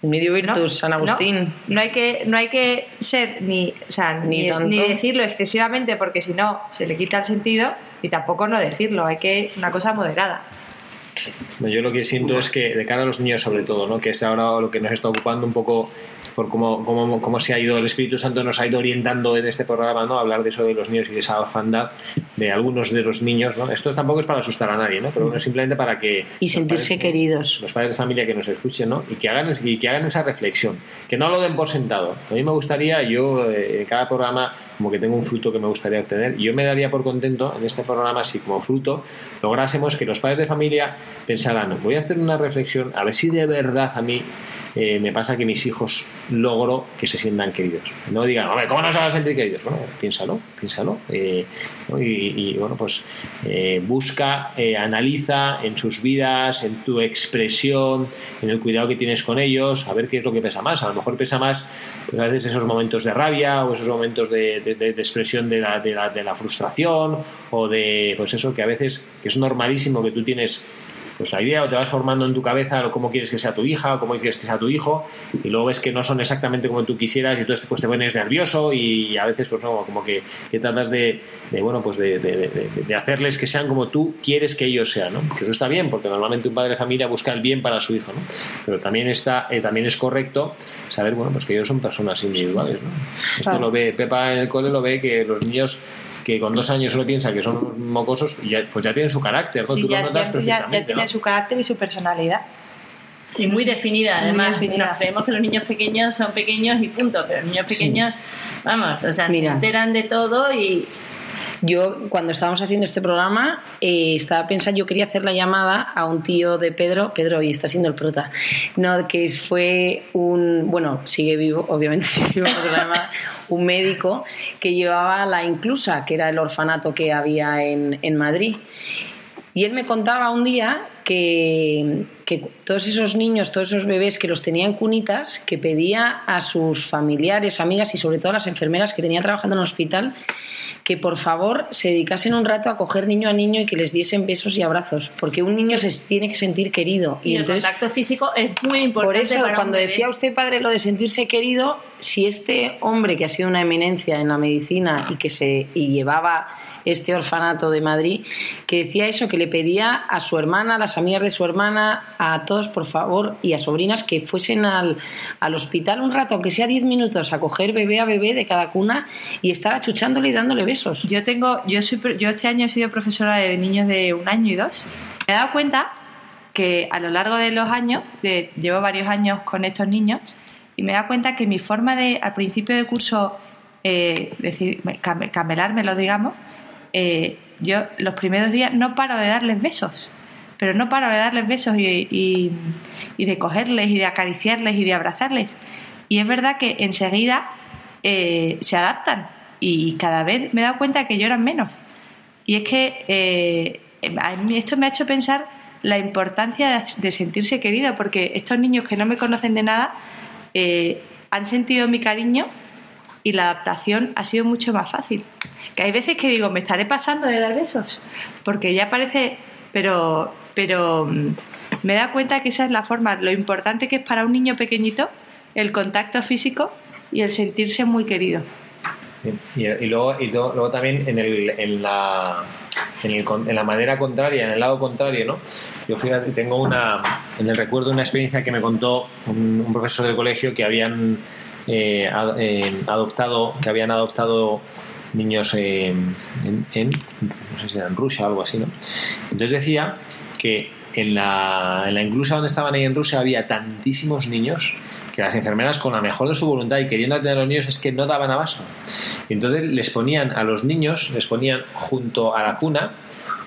Medio ¿no? virtus, San Agustín. No, No hay que, no hay que ser ni, o sea, Ni ni, decirlo excesivamente porque si no se le quita el sentido y tampoco no decirlo. Hay que una cosa moderada. No, Yo lo que siento es que de cara a los niños sobre todo, ¿no? que es ahora lo que nos está ocupando un poco por cómo, cómo, cómo se ha ido, el Espíritu Santo nos ha ido orientando en este programa, ¿no? hablar de eso de los niños y de esa orfandad de algunos de los niños. ¿no? Esto tampoco es para asustar a nadie, ¿no? pero bueno, simplemente para que... Y sentirse padres- queridos. Los padres de familia que nos escuchen ¿no? y, que hagan, y que hagan esa reflexión, que no lo den por sentado. A mí me gustaría, yo eh, en cada programa como que tengo un fruto que me gustaría obtener y yo me daría por contento en este programa si como fruto lográsemos que los padres de familia pensaran, voy a hacer una reflexión a ver si de verdad a mí eh, me pasa que mis hijos logro que se sientan queridos. No digan, hombre, ¿cómo no se van a sentir queridos? Bueno, piénsalo, piénsalo. eh, ¿no? y, y, bueno, pues eh, busca, eh, analiza en sus vidas, en tu expresión, en el cuidado que tienes con ellos, a ver qué es lo que pesa más. A lo mejor pesa más pues, a veces esos momentos de rabia o esos momentos de, de- de- expresión de la, la, de la frustración o de, pues eso, que a veces que es normalísimo que tú tienes pues la idea o te vas formando en tu cabeza cómo quieres que sea tu hija o cómo quieres que sea tu hijo y luego ves que no son exactamente como tú quisieras y entonces pues te pones nervioso y a veces pues no, como que, que tratas de, de, bueno pues de, de- de- de hacerles que sean como tú quieres que ellos sean ¿no? que eso está bien porque normalmente un padre de familia busca el bien para su hijo ¿no? pero también está eh, también es correcto saber bueno pues que ellos son personas individuales ¿no? esto Claro. lo ve Pepa en el cole lo ve que los niños que con dos años uno piensa que son unos mocosos y ya, pues ya tienen su carácter ¿no? Sí, tú lo ya, notas ya, ya, perfectamente ya tiene ¿no? su carácter y su personalidad. Y muy definida, Muy además. definida. Nos creemos que los niños pequeños son pequeños y punto, pero los niños pequeños, vamos, o sea, Mira. se enteran de todo y Yo, cuando estábamos haciendo este programa, eh, estaba pensando, yo quería hacer la llamada a un tío de Pedro, Pedro, y está siendo el prota, no, que fue un, bueno, sigue vivo, obviamente sigue vivo, un médico que llevaba la Inclusa, que era el orfanato que había en, en Madrid. Y él me contaba un día que, que todos esos niños, todos esos bebés que los tenían cunitas, que pedía a sus familiares, amigas y sobre todo a las enfermeras que tenía trabajando en el hospital, que por favor se dedicasen un rato a coger niño a niño y que les diesen besos y abrazos, porque un niño se tiene que sentir querido. Y, Y, el entonces, contacto físico es muy por importante. eso, para un cuando bebé. decía usted, padre, lo de sentirse querido, si este hombre que ha sido una eminencia en la medicina y que se y llevaba este orfanato de Madrid, que decía eso, que le pedía a su hermana, a las amigas de su hermana, a todos, por favor, y a sobrinas que fuesen al, al hospital un rato, aunque sea 10 minutos, a coger bebé a bebé de cada cuna y estar achuchándole y dándole besos. Yo tengo, yo este año he sido profesora de niños de un año y dos. Me he dado cuenta que a lo largo de los años, llevo varios años con estos niños, y me dado cuenta que mi forma de, al principio de curso, eh, decir, digamos, eh, yo los primeros días no paro de darles besos, pero no paro de darles besos y, de cogerles y de acariciarles y de abrazarles. Y es verdad que enseguida eh, se adaptan y cada vez me he dado cuenta que lloran menos. Y es que eh, esto me ha hecho pensar la importancia de sentirse querido, porque estos niños que no me conocen de nada eh, han sentido mi cariño y la adaptación ha sido mucho más fácil. Que hay veces que digo, me estaré pasando de dar besos, porque ya parece, pero, pero mm, me da cuenta que esa es la forma, lo importante que es para un niño pequeñito el contacto físico y el sentirse muy querido. Y, luego, y luego, también en, el, en, la, en, el, en, la manera contraria, en el lado contrario, ¿no? Yo fíjate, tengo una, en el recuerdo una experiencia que me contó un, profesor de colegio que habían eh, eh, adoptado, que habían adoptado niños en, no sé si era Rusia o algo así, ¿no? Entonces decía que en la, en la inclusa donde estaban ahí en Rusia había tantísimos niños que las enfermeras con la mejor de su voluntad y queriendo atender a los niños es que no daban abasto. Y entonces les ponían a los niños, les ponían junto a la cuna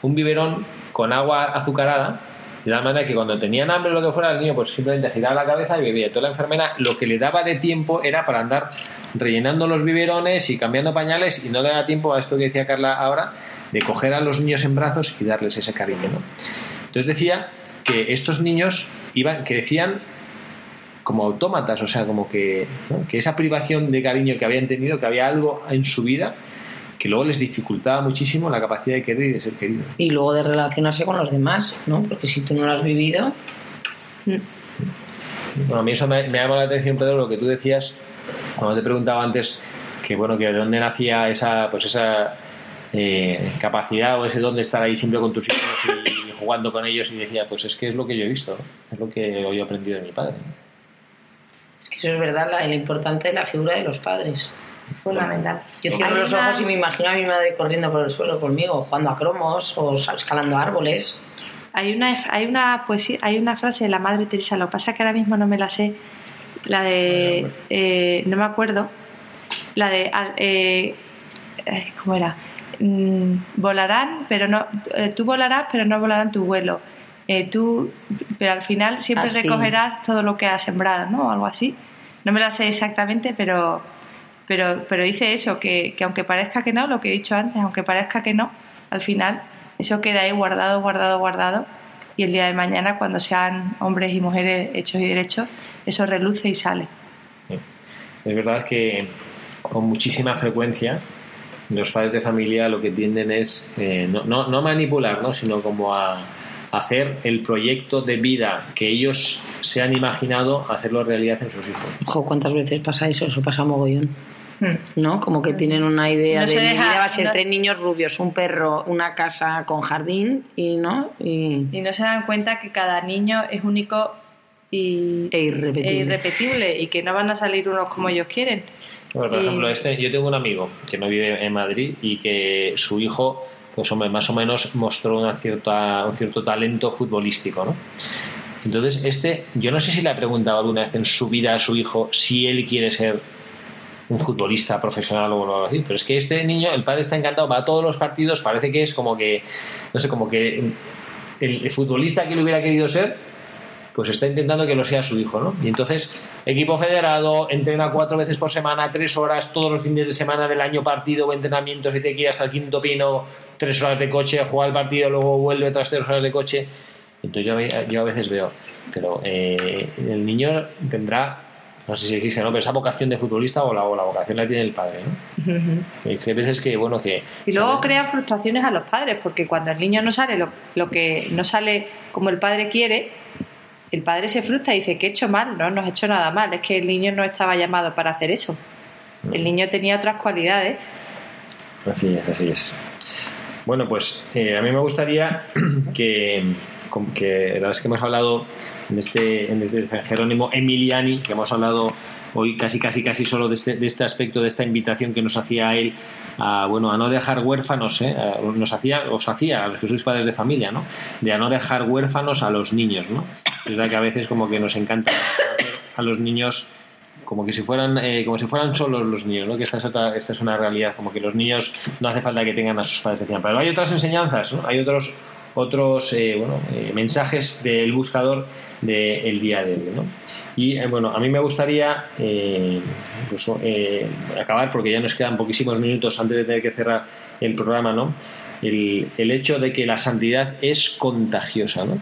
un biberón con agua azucarada, de tal manera que cuando tenían hambre o lo que fuera, el niño pues simplemente giraba la cabeza y bebía. Toda la enfermera lo que le daba de tiempo era para andar rellenando los biberones y cambiando pañales y no le daba tiempo a esto que decía Carla ahora, de coger a los niños en brazos y darles ese cariño. Entonces decía que estos niños iban, crecían como autómatas, o sea, como que, que esa privación de cariño que habían tenido, que había algo en su vida que luego les dificultaba muchísimo la capacidad de querer y de ser querido. Y luego de relacionarse con los demás, ¿no? Porque si tú no lo has vivido... Bueno, a mí eso me, me llama la atención, Pedro, lo que tú decías, cuando te preguntaba antes, que bueno, que de dónde nacía esa, pues esa eh, capacidad o ese dónde estar ahí siempre con tus hijos y, jugando con ellos y decía, pues es que es lo que yo he visto, es lo que yo he aprendido de mi padre. Es que eso es verdad, la, la importante de la figura de los padres. Fundamental. Yo cierro los ojos y me imagino a mi madre corriendo por el suelo conmigo, jugando a cromos o escalando árboles. Hay una, hay una poesía, hay una frase de la madre Teresa, lo que pasa que ahora mismo no me la sé, la de, eh, no me acuerdo, la de, eh, ¿cómo era? Mm, volarán, pero no, eh, tú volarás, pero no volarán tu vuelo. Eh, tú, pero al final siempre ah, recogerás todo lo que has sembrado, ¿no? O algo así. No me la sé exactamente, pero, pero, pero dice eso, que, que, aunque parezca que no, lo que he dicho antes, aunque parezca que no, al final eso queda ahí guardado, guardado, guardado, y el día de mañana, cuando sean hombres y mujeres hechos y derechos, eso reluce y sale. Es verdad que con muchísima frecuencia los padres de familia lo que tienden es eh, no, no, no manipular, ¿no? sino como a hacer el proyecto de vida que ellos se han imaginado, hacerlo realidad en sus hijos. Ojo, ¿cuántas veces pasa eso? Eso pasa mogollón. Hmm. ¿No? Como que tienen una idea de vida va a ser tres niños rubios, un perro, una casa con jardín y no y... no se dan cuenta que cada niño es único y e irrepetible. E irrepetible y que no van a salir unos como ellos quieren. por ejemplo, este, yo tengo un amigo que no vive en Madrid y que su hijo pues hombre, más o menos mostró una cierta, un cierto talento futbolístico, ¿no? Entonces, este, yo no sé si le ha preguntado alguna vez en su vida a su hijo si él quiere ser un futbolista profesional o algo así, pero es que este niño, el padre está encantado, va a todos los partidos, parece que es como que, no sé, como que el, futbolista que le hubiera querido ser, pues está intentando que lo sea su hijo, ¿no? Y entonces, equipo federado, entrena cuatro veces por semana, tres horas, todos los fines de semana del año partido o entrenamiento, si te quieres hasta el quinto pino, tres horas de coche, a jugar el partido, luego vuelve otras tres horas de coche. Entonces yo, yo a veces veo, pero eh, el niño tendrá, no sé si existe, ¿no? pero esa vocación de futbolista o la, o la vocación la tiene el padre. ¿no? Y hay veces que, bueno, que... Y luego crean frustraciones a los padres, porque cuando el niño no sale lo, lo que no sale como el padre quiere, el padre se frustra y dice que he hecho mal, no, no he hecho nada mal, es que el niño no estaba llamado para hacer eso. El mm. niño tenía otras cualidades. Así es, así es. Bueno, pues eh, a mí me gustaría que, que, la es que hemos hablado en este, en este Jerónimo Emiliani, que hemos hablado hoy casi casi casi solo de este, de este aspecto, de esta invitación que nos hacía él a, bueno, a no dejar huérfanos, ¿eh? nos hacía, os hacía a los que sois padres de familia, ¿no? De a no dejar huérfanos a los niños, ¿no? Es verdad que a veces como que nos encanta a los niños como que si fueran eh, como si fueran solos los niños ¿no? que esta es, otra, esta es una realidad como que los niños no hace falta que tengan a sus padres encima pero hay otras enseñanzas ¿no? hay otros otros eh, bueno, eh, mensajes del buscador del día de hoy. ¿no? Y eh, bueno, a mí me gustaría incluso acabar, porque ya nos quedan poquísimos minutos antes de tener que cerrar el programa, ¿no? El, el, hecho de que la santidad es contagiosa, ¿no?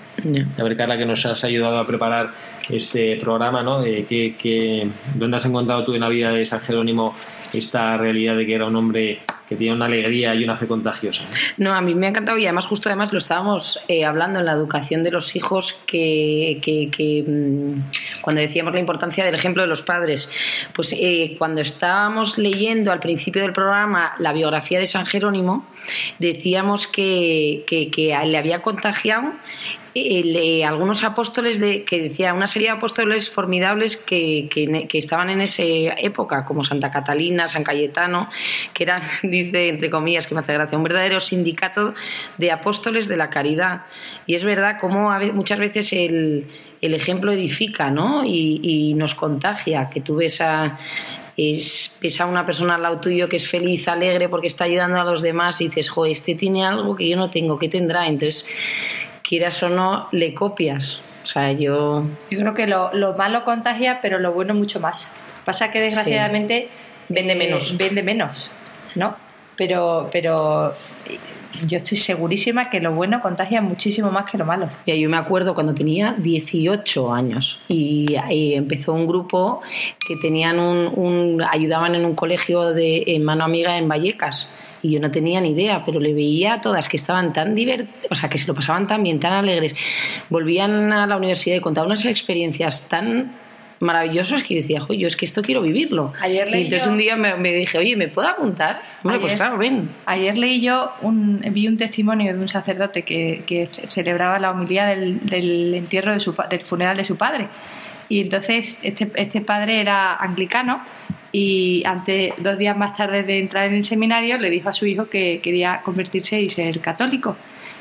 A ver, Carla, que nos has ayudado a preparar este programa, ¿no? De que, ¿Dónde has encontrado tú en la vida de San Jerónimo esta realidad de que era un hombre que tenía una alegría y una fe contagiosa. No, a mí me ha encantado y además justo además lo estábamos eh, hablando en la educación de los hijos que, mm, cuando decíamos la importancia del ejemplo de los padres, pues eh, cuando estábamos leyendo al principio del programa la biografía de San Jerónimo, decíamos que le había contagiado eh, algunos apóstoles de, que decía una serie de apóstoles formidables que, estaban en esa época, como Santa Catalina, San Cayetano, que eran, dice entre comillas, que me hace gracia, un verdadero sindicato de apóstoles de la caridad. Y es verdad como muchas veces el, ejemplo edifica ¿no? y, nos contagia, que tú ves a, es, a una persona al lado tuyo que es feliz, alegre porque está ayudando a los demás y dices, jo, este tiene algo que yo no tengo, ¿qué tendrá? Entonces quieras o no, le copias. O sea, yo... Yo creo que lo, malo contagia, pero lo bueno mucho más. Pasa que desgraciadamente... Vende menos. Eh, vende menos, ¿no? Pero, pero yo estoy segurísima que lo bueno contagia muchísimo más que lo malo. Y yo me acuerdo cuando tenía 18 años y, empezó un grupo que tenían un, ayudaban en un colegio de en mano amiga en Vallecas y yo no tenía ni idea, pero le veía a todas que estaban tan divertidas, o sea, que se lo pasaban tan bien, tan alegres. Volvían a la universidad y contaban unas experiencias tan maravillosas que yo decía, yo es que esto quiero vivirlo. Ayer leí y entonces un día me, dije, oye, ¿me puedo apuntar? Bueno, pues claro, ven. Ayer leí yo, un, vi un testimonio de un sacerdote que, que celebraba la humildad del, del entierro de su, del funeral de su padre. Y entonces este, este padre era anglicano y antes, dos días más tarde de entrar en el seminario le dijo a su hijo que quería convertirse y ser católico.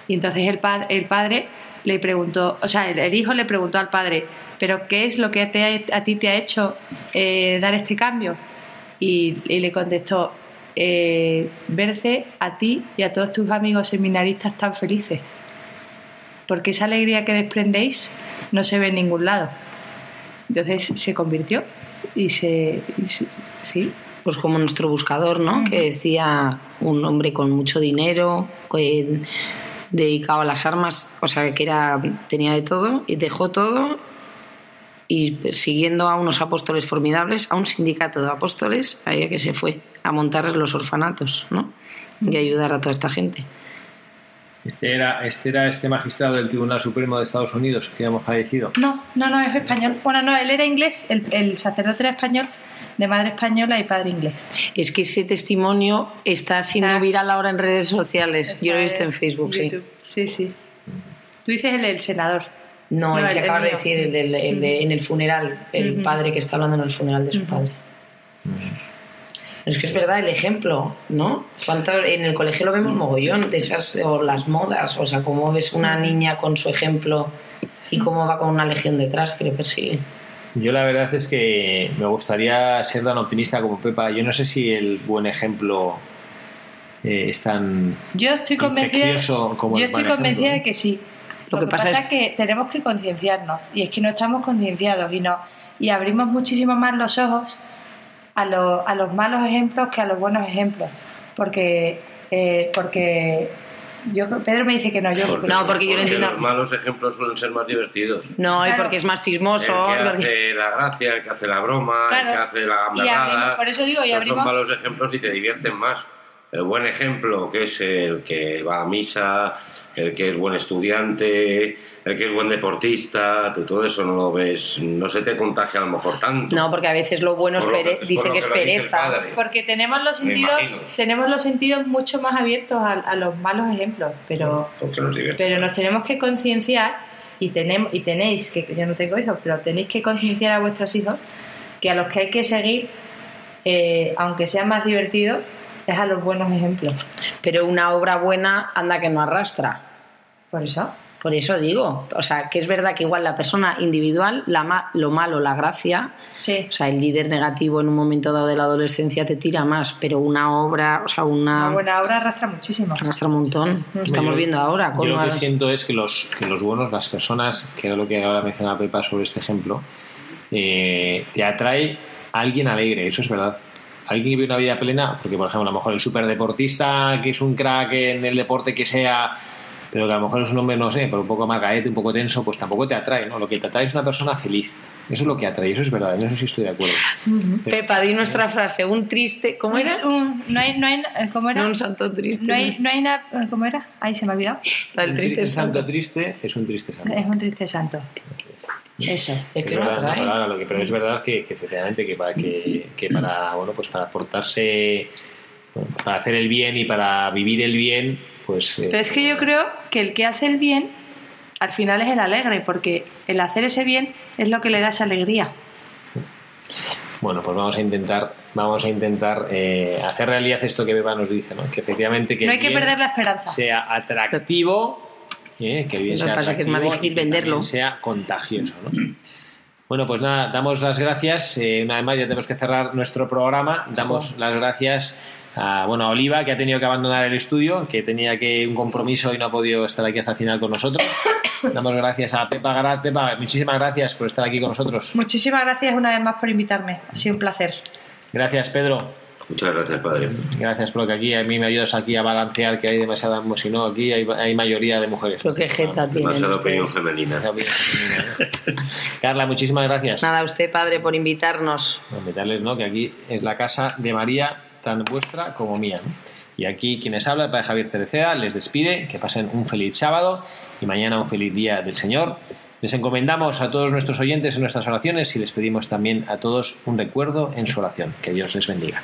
Y entonces el, el padre le preguntó, o sea, el, hijo le preguntó al padre, pero ¿qué es lo que a ti te ha hecho eh, dar este cambio? Y, le contestó, eh, verte a ti y a todos tus amigos seminaristas tan felices. Porque esa alegría que desprendéis no se ve en ningún lado. Entonces se convirtió y se, sí. Pues como nuestro buscador, ¿no? Que decía un hombre con mucho dinero, dedicado a las armas, o sea, que era, tenía de todo, y dejó todo y siguiendo a unos apóstoles formidables, a un sindicato de apóstoles, ahí que se fue a montar los orfanatos, ¿no? Y ayudar a toda esta gente. Este era, este era este magistrado del Tribunal Supremo de Estados Unidos que hemos fallecido. No, no, no, es español. Bueno, no, él era inglés, el, el sacerdote era español, de madre española y padre inglés. Es que ese testimonio está siendo viral ahora en redes sociales. Yo lo he visto en Facebook, sí. Sí, sí. Tú dices el, el senador. No, el que acabas de decir, el, del, de, en el funeral, el padre que está hablando en el funeral de su padre. Es que es verdad el ejemplo, ¿no? ¿Cuánto, en el colegio lo vemos mogollón de esas, o las modas, o sea, cómo ves una niña con su ejemplo y cómo va con una legión detrás que le persigue. Yo la verdad es que me gustaría ser tan optimista como Pepa. Yo no sé si el buen ejemplo eh, es tan yo estoy convencida, como Yo estoy convencida de que sí. Lo, que, pasa, es... que tenemos que concienciarnos y es que no estamos concienciados y no y abrimos muchísimo más los ojos a, a los malos ejemplos que a los buenos ejemplos. Porque, eh, porque yo, Pedro me dice que no, yo no, porque yo Los malos ejemplos suelen ser más divertidos. No, y porque es más chismoso. El que hace la gracia, el que hace la broma, el que hace la gamberrada. Por eso digo, y abrimos... Son malos ejemplos y te divierten más. El buen ejemplo, que es el que va a misa, el que es buen estudiante, el que es buen deportista, tú todo eso no lo ves, no se te contagia a lo mejor tanto. No, porque a veces lo bueno es dice que, es pereza. Porque tenemos los sentidos, tenemos los sentidos mucho más abiertos a, los malos ejemplos, pero, nos pero nos tenemos que concienciar y tenemos y tenéis que yo no tengo hijos, pero tenéis que concienciar a vuestros hijos que a los que hay que seguir, eh, aunque sea más divertido, es a los buenos ejemplos. Pero una obra buena anda que no arrastra. Por eso. Por eso digo, o sea, que es verdad que igual la persona individual, la ma- lo malo, la gracia, Sí. o sea, el líder negativo en un momento dado de la adolescencia te tira más, pero una obra, o sea, una... Una buena obra arrastra muchísimo. arrastra un montón. Lo estamos Yo- viendo ahora. Con Yo lo que siento es que los, que los buenos, las personas, que era lo que ahora mencionaba Pepa sobre este ejemplo, eh, te atrae a alguien alegre, eso es verdad. Alguien que vive una vida plena, porque por ejemplo, a lo mejor el superdeportista que es un crack en el deporte que sea, pero que a lo mejor es un hombre, no sé, pero un poco margaete, un poco tenso, pues tampoco te atrae, ¿no? Lo que te atrae es una persona feliz. Eso es lo que atrae, eso es verdad, en eso sí estoy de acuerdo. Pepa, di nuestra frase, un triste... ¿Cómo era? Un- no hay, no hay, ¿cómo era? No, un santo triste. No hay, no hay na- ¿Cómo era? Ahí se me ha olvidado. La del Un triste tri- santo. santo triste es un triste santo. Es un triste santo. Eso. Es que Es no verdad, atrae. no, pero, ahora lo que- pero es verdad que, que efectivamente que para que, que para bueno pues para portarse bueno, para hacer el bien y para vivir el bien pues eh, Pero es que yo creo que el que hace el bien, al final es el alegre, porque el hacer ese bien es lo que le da esa alegría. bueno pues vamos a intentar vamos a intentar eh, hacer realidad esto que Beba nos dice ¿no? que efectivamente que No el hay que perder la esperanza. sea atractivo eh, que bien Lo que sea pasa es que es más atractivo difícil y también venderlo. sea contagioso ¿no? Bueno, pues nada, damos las gracias. Eh, una vez más, ya tenemos que cerrar nuestro programa. Damos las gracias a, bueno, a Oliva, que ha tenido que abandonar el estudio, que tenía que un compromiso y no ha podido estar aquí hasta el final con nosotros. Damos gracias a Pepa Garat. Pepa, muchísimas gracias por estar aquí con nosotros. Muchísimas gracias una vez más por invitarme. Ha sido un placer. Gracias, Pedro. Muchas gracias, padre. Gracias porque aquí a mí me ayudas aquí a balancear que hay demasiada, si no, aquí hay, hay mayoría de mujeres. Lo que jeta Demasiada opinión femenina. Carla, muchísimas gracias. Nada, a usted, padre, por invitarnos. Invitarles, ¿no? Que aquí es la casa de María, tan vuestra como mía. ¿no? Y aquí quienes habla, el padre Javier Cereceda, les despide, que pasen un feliz sábado y mañana un feliz día del Señor. Les encomendamos a todos nuestros oyentes en nuestras oraciones y les pedimos también a todos un recuerdo en su oración. Que Dios les bendiga.